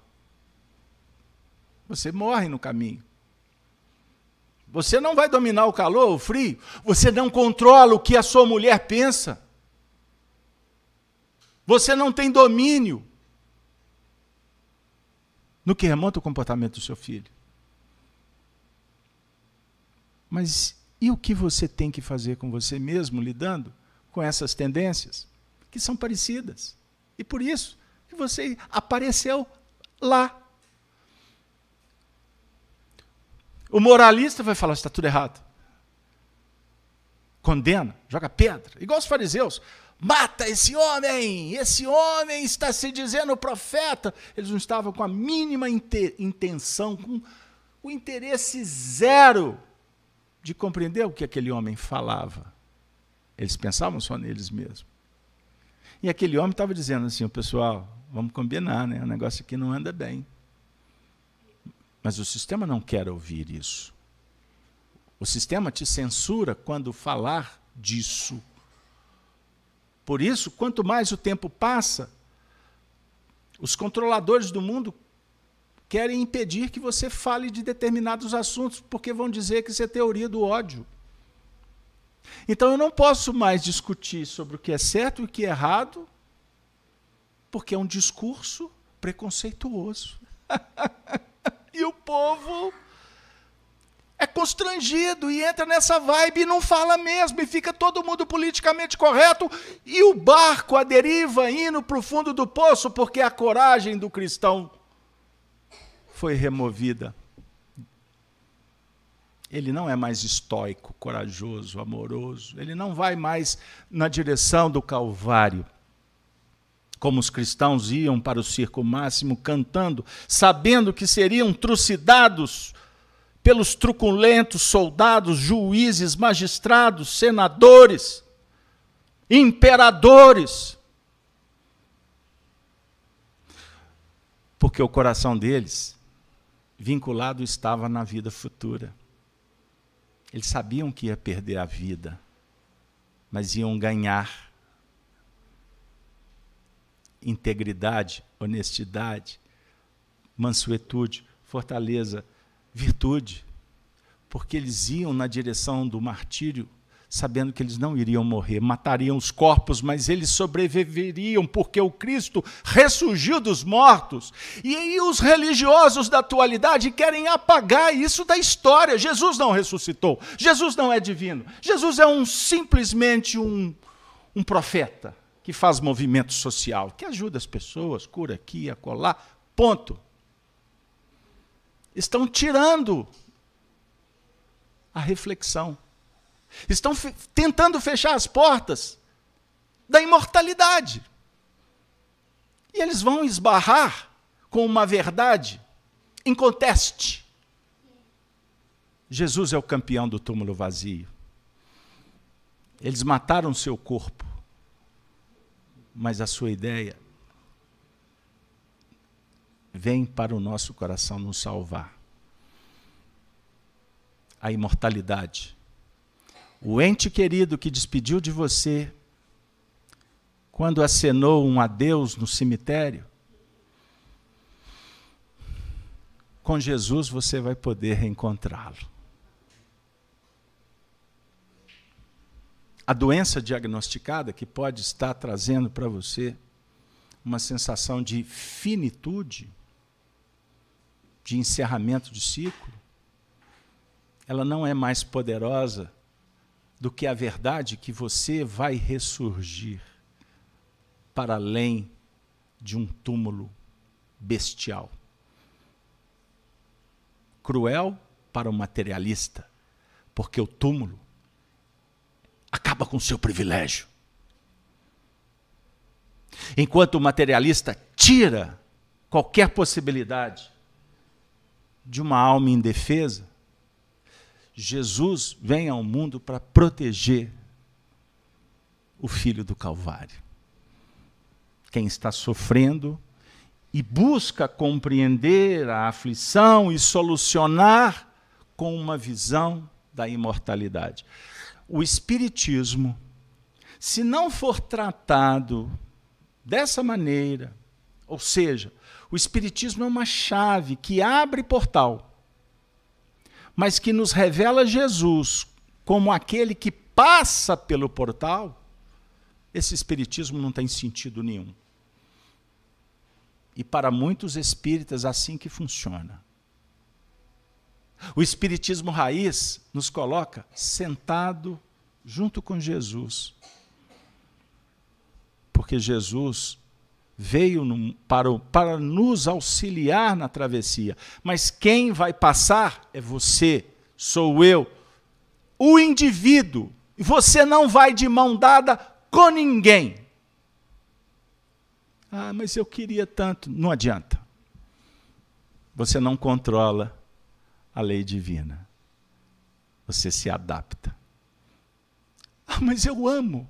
Você morre no caminho. Você não vai dominar o calor, o frio. Você não controla o que a sua mulher pensa. Você não tem domínio no que remonta o comportamento do seu filho. Mas e o que você tem que fazer com você mesmo lidando com essas tendências que são parecidas? E por isso que você apareceu lá. O moralista vai falar: está tudo errado. Condena, joga pedra, igual os fariseus. Mata esse homem! Esse homem está se dizendo profeta. Eles não estavam com a mínima intenção, com o interesse zero de compreender o que aquele homem falava. Eles pensavam só neles mesmos. E aquele homem estava dizendo assim: pessoal, vamos combinar, né? o negócio aqui não anda bem. Mas o sistema não quer ouvir isso. O sistema te censura quando falar disso. Por isso, quanto mais o tempo passa, os controladores do mundo querem impedir que você fale de determinados assuntos, porque vão dizer que isso é teoria do ódio. Então eu não posso mais discutir sobre o que é certo e o que é errado, porque é um discurso preconceituoso. e o povo é constrangido e entra nessa vibe e não fala mesmo, e fica todo mundo politicamente correto, e o barco, a deriva, indo para o fundo do poço, porque a coragem do cristão foi removida. Ele não é mais estoico, corajoso, amoroso, ele não vai mais na direção do Calvário como os cristãos iam para o circo máximo cantando, sabendo que seriam trucidados pelos truculentos soldados, juízes, magistrados, senadores, imperadores. Porque o coração deles vinculado estava na vida futura. Eles sabiam que ia perder a vida, mas iam ganhar integridade, honestidade, mansuetude, fortaleza, virtude, porque eles iam na direção do martírio, sabendo que eles não iriam morrer, matariam os corpos, mas eles sobreviveriam, porque o Cristo ressurgiu dos mortos. E aí os religiosos da atualidade querem apagar isso da história. Jesus não ressuscitou, Jesus não é divino, Jesus é um simplesmente um, um profeta que faz movimento social, que ajuda as pessoas, cura aqui, acolá, ponto estão tirando a reflexão. Estão fe tentando fechar as portas da imortalidade. E eles vão esbarrar com uma verdade inconteste. Jesus é o campeão do túmulo vazio. Eles mataram seu corpo, mas a sua ideia vem para o nosso coração nos salvar. A imortalidade. O ente querido que despediu de você quando acenou um adeus no cemitério, com Jesus você vai poder reencontrá-lo. A doença diagnosticada que pode estar trazendo para você uma sensação de finitude, de encerramento de ciclo, ela não é mais poderosa do que a verdade que você vai ressurgir para além de um túmulo bestial. Cruel para o materialista, porque o túmulo acaba com o seu privilégio. Enquanto o materialista tira qualquer possibilidade de uma alma indefesa, Jesus vem ao mundo para proteger o filho do Calvário. Quem está sofrendo e busca compreender a aflição e solucionar com uma visão da imortalidade. O Espiritismo, se não for tratado dessa maneira, ou seja, o Espiritismo é uma chave que abre portal mas que nos revela Jesus como aquele que passa pelo portal, esse espiritismo não tem sentido nenhum. E para muitos espíritas, assim que funciona. O espiritismo raiz nos coloca sentado junto com Jesus. Porque Jesus veio para, para nos auxiliar na travessia. Mas quem vai passar é você, sou eu, o indivíduo. Você não vai de mão dada com ninguém. Ah, mas eu queria tanto. Não adianta. Você não controla a lei divina. Você se adapta. Ah, mas eu amo.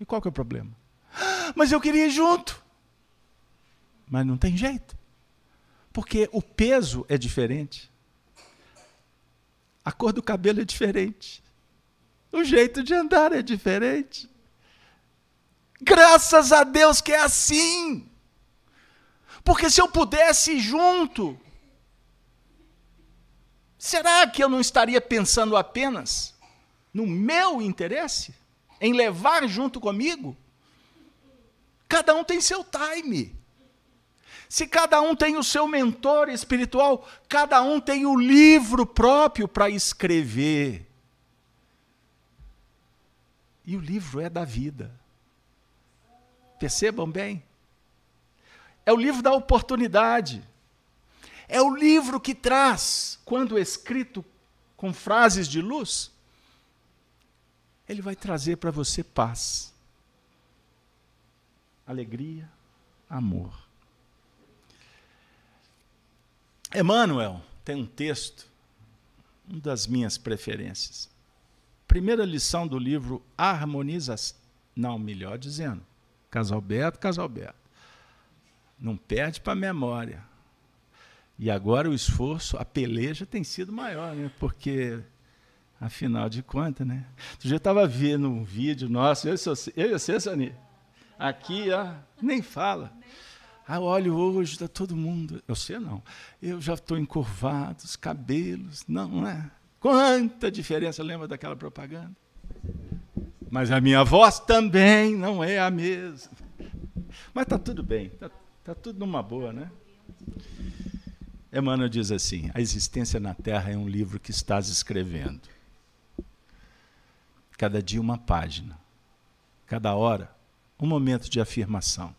E qual que é o problema? Ah, mas eu queria ir junto. Mas não tem jeito. Porque o peso é diferente. A cor do cabelo é diferente. O jeito de andar é diferente. Graças a Deus que é assim. Porque se eu pudesse ir junto, será que eu não estaria pensando apenas no meu interesse? Em levar junto comigo? Cada um tem seu time. Se cada um tem o seu mentor espiritual, cada um tem o livro próprio para escrever. E o livro é da vida. Percebam bem? É o livro da oportunidade. É o livro que traz, quando escrito com frases de luz, ele vai trazer para você paz, alegria, amor. Emmanuel tem um texto, uma das minhas preferências. Primeira lição do livro Harmonização. Não, melhor dizendo, Casalberto, Casalberto. Não perde para a memória. E agora o esforço, a peleja tem sido maior, né? Porque, afinal de contas, né? Tu já estava vendo um vídeo nosso, eu e você, Sani. Aqui, ó, nem fala. Ah, olho hoje, está todo mundo. Eu sei não. Eu já estou encurvado, os cabelos. Não, não é? Quanta diferença, lembra daquela propaganda? Mas a minha voz também não é a mesma. Mas está tudo bem, está tá tudo numa boa, né? Emmanuel diz assim: a existência na Terra é um livro que estás escrevendo. Cada dia uma página, cada hora um momento de afirmação.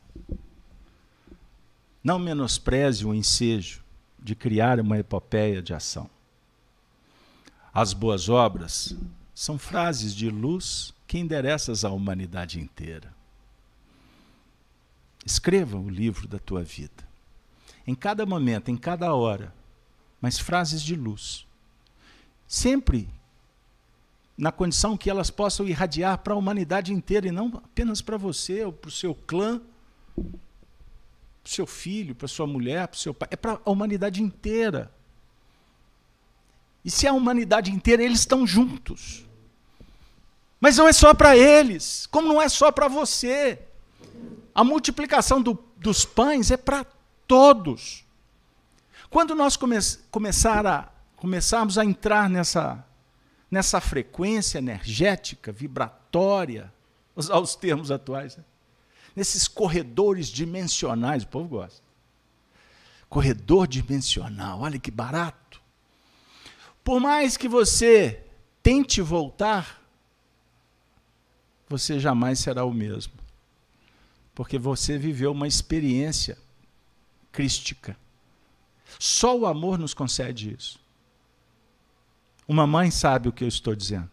Não menospreze o ensejo de criar uma epopeia de ação. As boas obras são frases de luz que endereças à humanidade inteira. Escreva o livro da tua vida. Em cada momento, em cada hora, mas frases de luz. Sempre na condição que elas possam irradiar para a humanidade inteira e não apenas para você ou para o seu clã para o seu filho, para sua mulher, para o seu pai, é para a humanidade inteira. E se a humanidade inteira, eles estão juntos. Mas não é só para eles, como não é só para você. A multiplicação do, dos pães é para todos. Quando nós come, começar a, começarmos a entrar nessa, nessa frequência energética, vibratória, usar os termos atuais, né? nesses corredores dimensionais, o povo gosta. Corredor dimensional, olha que barato. Por mais que você tente voltar você jamais será o mesmo. Porque você viveu uma experiência crística. Só o amor nos concede isso. Uma mãe sabe o que eu estou dizendo.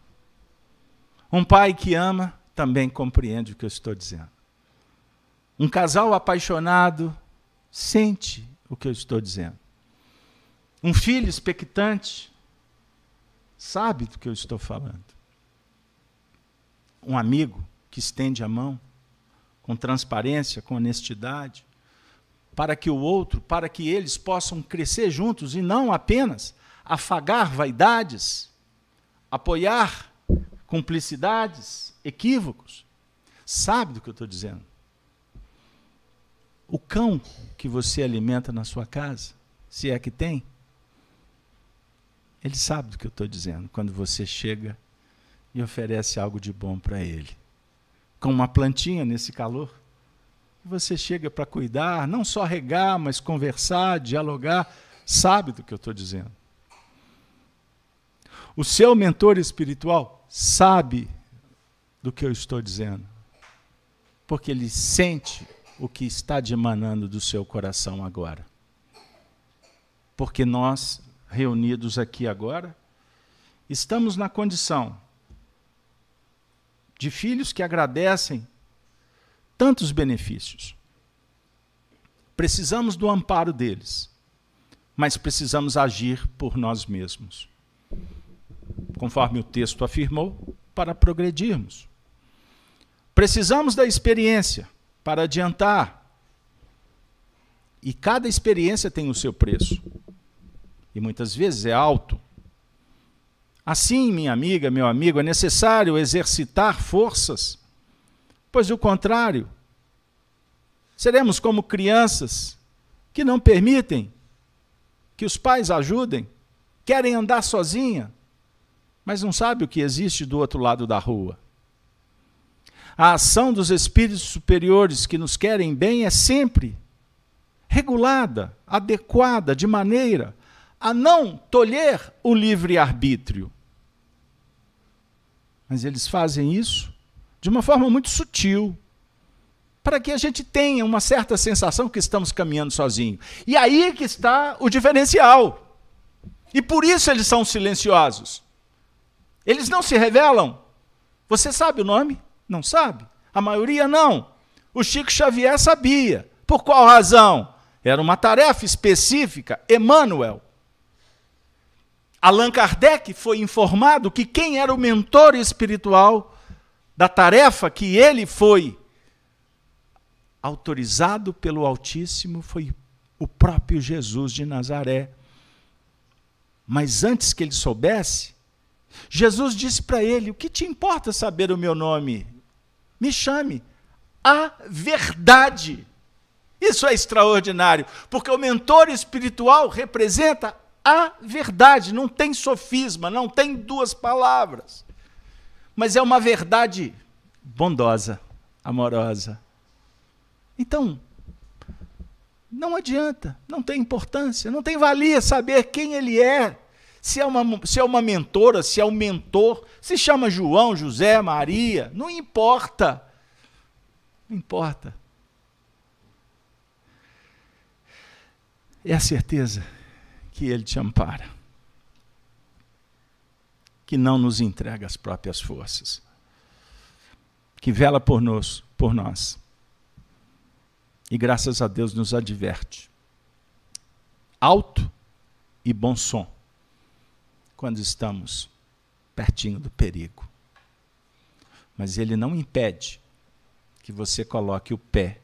Um pai que ama também compreende o que eu estou dizendo. Um casal apaixonado sente o que eu estou dizendo. Um filho expectante sabe do que eu estou falando. Um amigo que estende a mão com transparência, com honestidade, para que o outro, para que eles possam crescer juntos e não apenas afagar vaidades, apoiar cumplicidades, equívocos. Sabe do que eu estou dizendo? O cão que você alimenta na sua casa, se é que tem, ele sabe do que eu estou dizendo quando você chega e oferece algo de bom para ele. Com uma plantinha nesse calor, você chega para cuidar, não só regar, mas conversar, dialogar, sabe do que eu estou dizendo. O seu mentor espiritual sabe do que eu estou dizendo, porque ele sente o que está emanando do seu coração agora. Porque nós reunidos aqui agora, estamos na condição de filhos que agradecem tantos benefícios. Precisamos do amparo deles, mas precisamos agir por nós mesmos. Conforme o texto afirmou, para progredirmos. Precisamos da experiência para adiantar. E cada experiência tem o seu preço e muitas vezes é alto. Assim, minha amiga, meu amigo, é necessário exercitar forças, pois o contrário, seremos como crianças que não permitem que os pais ajudem, querem andar sozinha, mas não sabe o que existe do outro lado da rua. A ação dos espíritos superiores que nos querem bem é sempre regulada, adequada, de maneira a não tolher o livre-arbítrio. Mas eles fazem isso de uma forma muito sutil, para que a gente tenha uma certa sensação que estamos caminhando sozinho. E aí que está o diferencial. E por isso eles são silenciosos. Eles não se revelam. Você sabe o nome? Não sabe. A maioria não. O Chico Xavier sabia. Por qual razão? Era uma tarefa específica. Emmanuel Allan Kardec foi informado que quem era o mentor espiritual da tarefa que ele foi autorizado pelo Altíssimo foi o próprio Jesus de Nazaré. Mas antes que ele soubesse, Jesus disse para ele: O que te importa saber o meu nome? Me chame. A verdade. Isso é extraordinário, porque o mentor espiritual representa a verdade, não tem sofisma, não tem duas palavras. Mas é uma verdade bondosa, amorosa. Então, não adianta, não tem importância, não tem valia saber quem ele é. Se é, uma, se é uma mentora, se é um mentor, se chama João, José, Maria, não importa. Não importa. É a certeza que Ele te ampara, que não nos entrega as próprias forças, que vela por nós, por nós. E graças a Deus nos adverte. Alto e bom som quando estamos pertinho do perigo. Mas ele não impede que você coloque o pé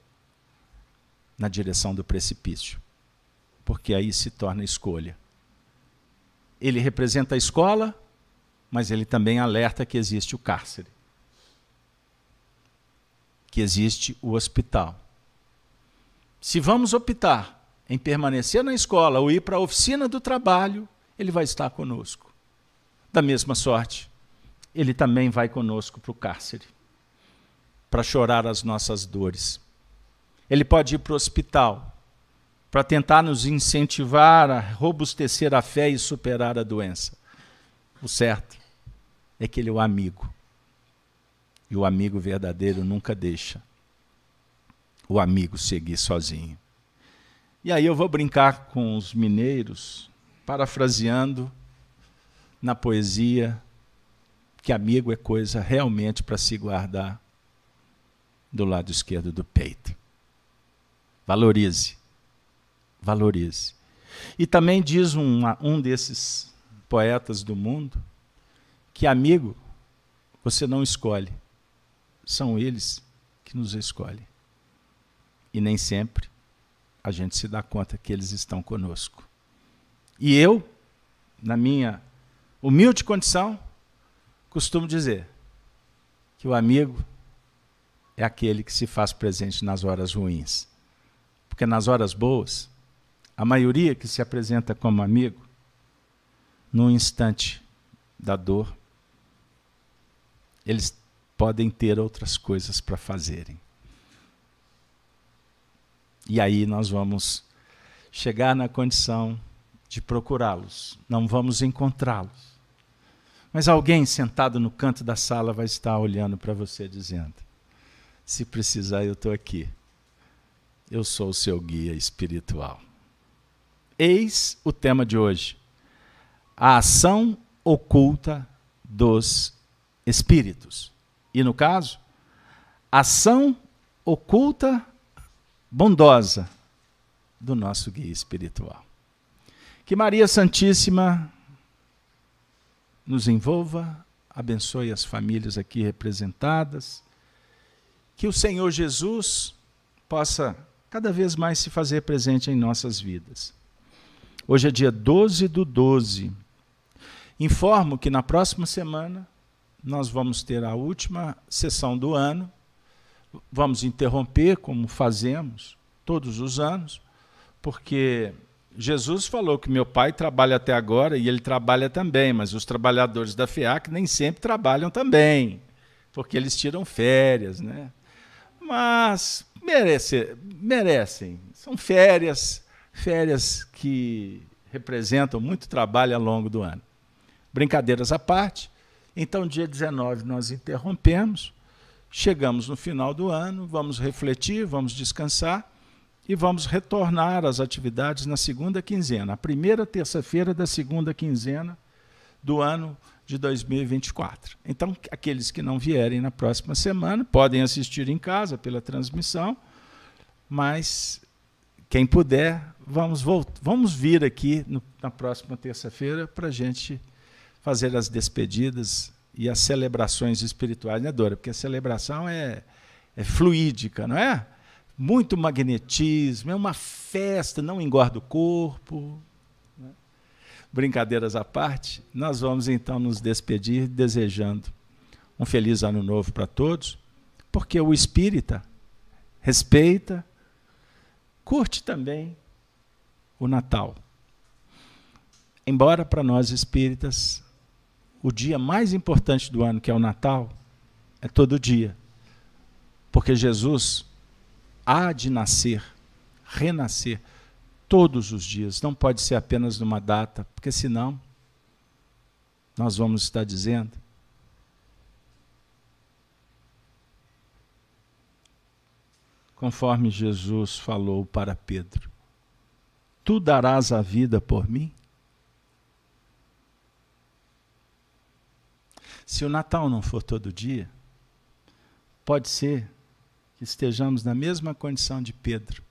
na direção do precipício porque aí se torna escolha. Ele representa a escola, mas ele também alerta que existe o cárcere, que existe o hospital. Se vamos optar em permanecer na escola ou ir para a oficina do trabalho, ele vai estar conosco. Da mesma sorte, ele também vai conosco para o cárcere, para chorar as nossas dores. Ele pode ir para o hospital, para tentar nos incentivar a robustecer a fé e superar a doença. O certo é que ele é o amigo. E o amigo verdadeiro nunca deixa o amigo seguir sozinho. E aí eu vou brincar com os mineiros, parafraseando na poesia que amigo é coisa realmente para se guardar do lado esquerdo do peito. Valorize. Valorize. E também diz um, um desses poetas do mundo que amigo você não escolhe, são eles que nos escolhem. E nem sempre a gente se dá conta que eles estão conosco. E eu, na minha humilde condição, costumo dizer que o amigo é aquele que se faz presente nas horas ruins. Porque nas horas boas, a maioria que se apresenta como amigo, num instante da dor, eles podem ter outras coisas para fazerem. E aí nós vamos chegar na condição de procurá-los, não vamos encontrá-los. Mas alguém sentado no canto da sala vai estar olhando para você dizendo: se precisar, eu estou aqui. Eu sou o seu guia espiritual. Eis o tema de hoje: a ação oculta dos espíritos. E no caso, ação oculta bondosa do nosso guia espiritual. Que Maria Santíssima nos envolva, abençoe as famílias aqui representadas, que o Senhor Jesus possa cada vez mais se fazer presente em nossas vidas. Hoje é dia 12 do 12. Informo que na próxima semana nós vamos ter a última sessão do ano vamos interromper, como fazemos todos os anos, porque Jesus falou que meu pai trabalha até agora e ele trabalha também, mas os trabalhadores da FIAC nem sempre trabalham também, porque eles tiram férias, né? Mas merece, merecem, são férias, férias que representam muito trabalho ao longo do ano. Brincadeiras à parte, então dia 19 nós interrompemos, Chegamos no final do ano, vamos refletir, vamos descansar e vamos retornar às atividades na segunda quinzena, a primeira terça-feira da segunda quinzena do ano de 2024. Então, aqueles que não vierem na próxima semana podem assistir em casa pela transmissão, mas quem puder, vamos, vamos vir aqui no, na próxima terça-feira para a gente fazer as despedidas e as celebrações espirituais, né, Dora? Porque a celebração é, é fluídica, não é? Muito magnetismo, é uma festa, não engorda o corpo. Né? Brincadeiras à parte, nós vamos então nos despedir desejando um feliz ano novo para todos, porque o espírita respeita, curte também o Natal. Embora para nós espíritas o dia mais importante do ano, que é o Natal, é todo dia. Porque Jesus há de nascer, renascer todos os dias, não pode ser apenas numa data, porque senão nós vamos estar dizendo conforme Jesus falou para Pedro: Tu darás a vida por mim? Se o Natal não for todo dia, pode ser que estejamos na mesma condição de Pedro,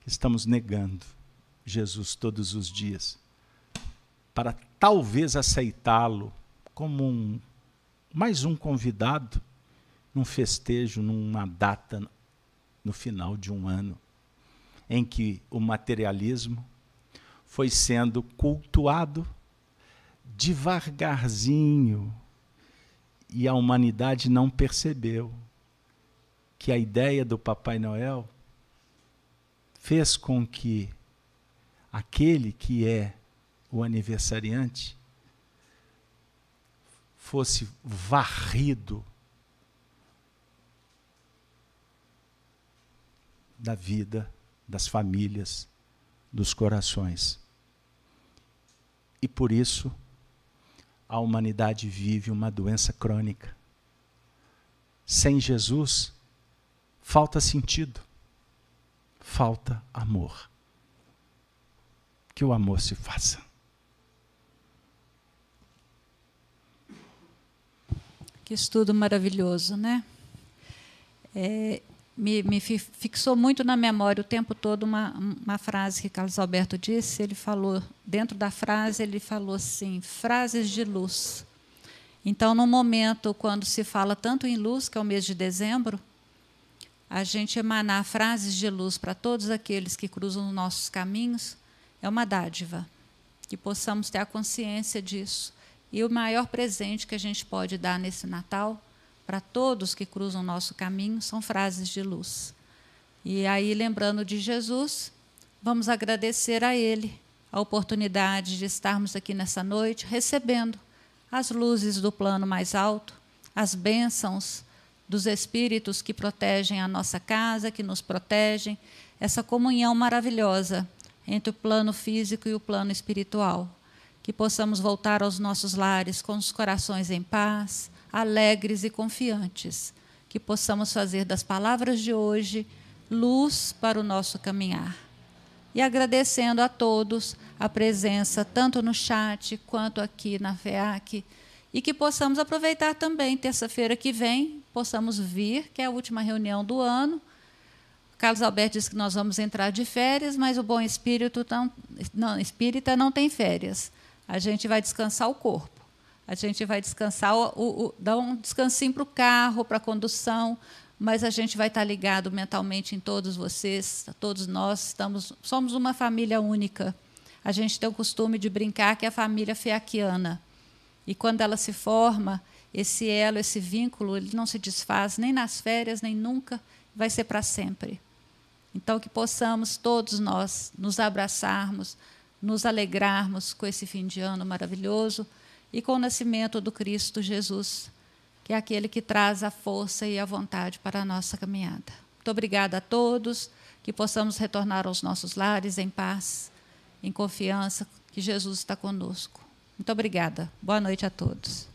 que estamos negando Jesus todos os dias, para talvez aceitá-lo como um, mais um convidado num festejo, numa data no final de um ano, em que o materialismo foi sendo cultuado devagarzinho. E a humanidade não percebeu que a ideia do Papai Noel fez com que aquele que é o aniversariante fosse varrido da vida, das famílias, dos corações. E por isso, a humanidade vive uma doença crônica. sem Jesus, falta sentido, falta amor. Que o amor se faça. Que estudo maravilhoso, né? É, me, me, fixou muito na memória o tempo todo uma, uma frase que Carlos Alberto disse. Ele falou, dentro da frase, ele falou assim: frases de luz. Então, no momento quando se fala tanto em luz, que é o mês de dezembro, a gente emanar frases de luz para todos aqueles que cruzam os nossos caminhos é uma dádiva. Que possamos ter a consciência disso e o maior presente que a gente pode dar nesse Natal para todos que cruzam o nosso caminho são frases de luz. E aí, lembrando de Jesus, vamos agradecer a Ele a oportunidade de estarmos aqui nessa noite recebendo as luzes do plano mais alto, as bênçãos dos espíritos que protegem a nossa casa, que nos protegem, essa comunhão maravilhosa entre o plano físico e o plano espiritual que possamos voltar aos nossos lares com os corações em paz, alegres e confiantes, que possamos fazer das palavras de hoje luz para o nosso caminhar. E agradecendo a todos a presença, tanto no chat quanto aqui na FEAC, e que possamos aproveitar também, terça-feira que vem, possamos vir, que é a última reunião do ano. Carlos Alberto disse que nós vamos entrar de férias, mas o bom espírito não, não, espírita não tem férias a gente vai descansar o corpo. A gente vai descansar, o, o, dar um descansinho para o carro, para a condução, mas a gente vai estar ligado mentalmente em todos vocês, todos nós. Estamos, somos uma família única. A gente tem o costume de brincar que é a família feaquiana. E quando ela se forma, esse elo, esse vínculo, ele não se desfaz nem nas férias, nem nunca, vai ser para sempre. Então, que possamos todos nós nos abraçarmos, nos alegrarmos com esse fim de ano maravilhoso e com o nascimento do Cristo Jesus, que é aquele que traz a força e a vontade para a nossa caminhada. Muito obrigada a todos, que possamos retornar aos nossos lares em paz, em confiança que Jesus está conosco. Muito obrigada. Boa noite a todos.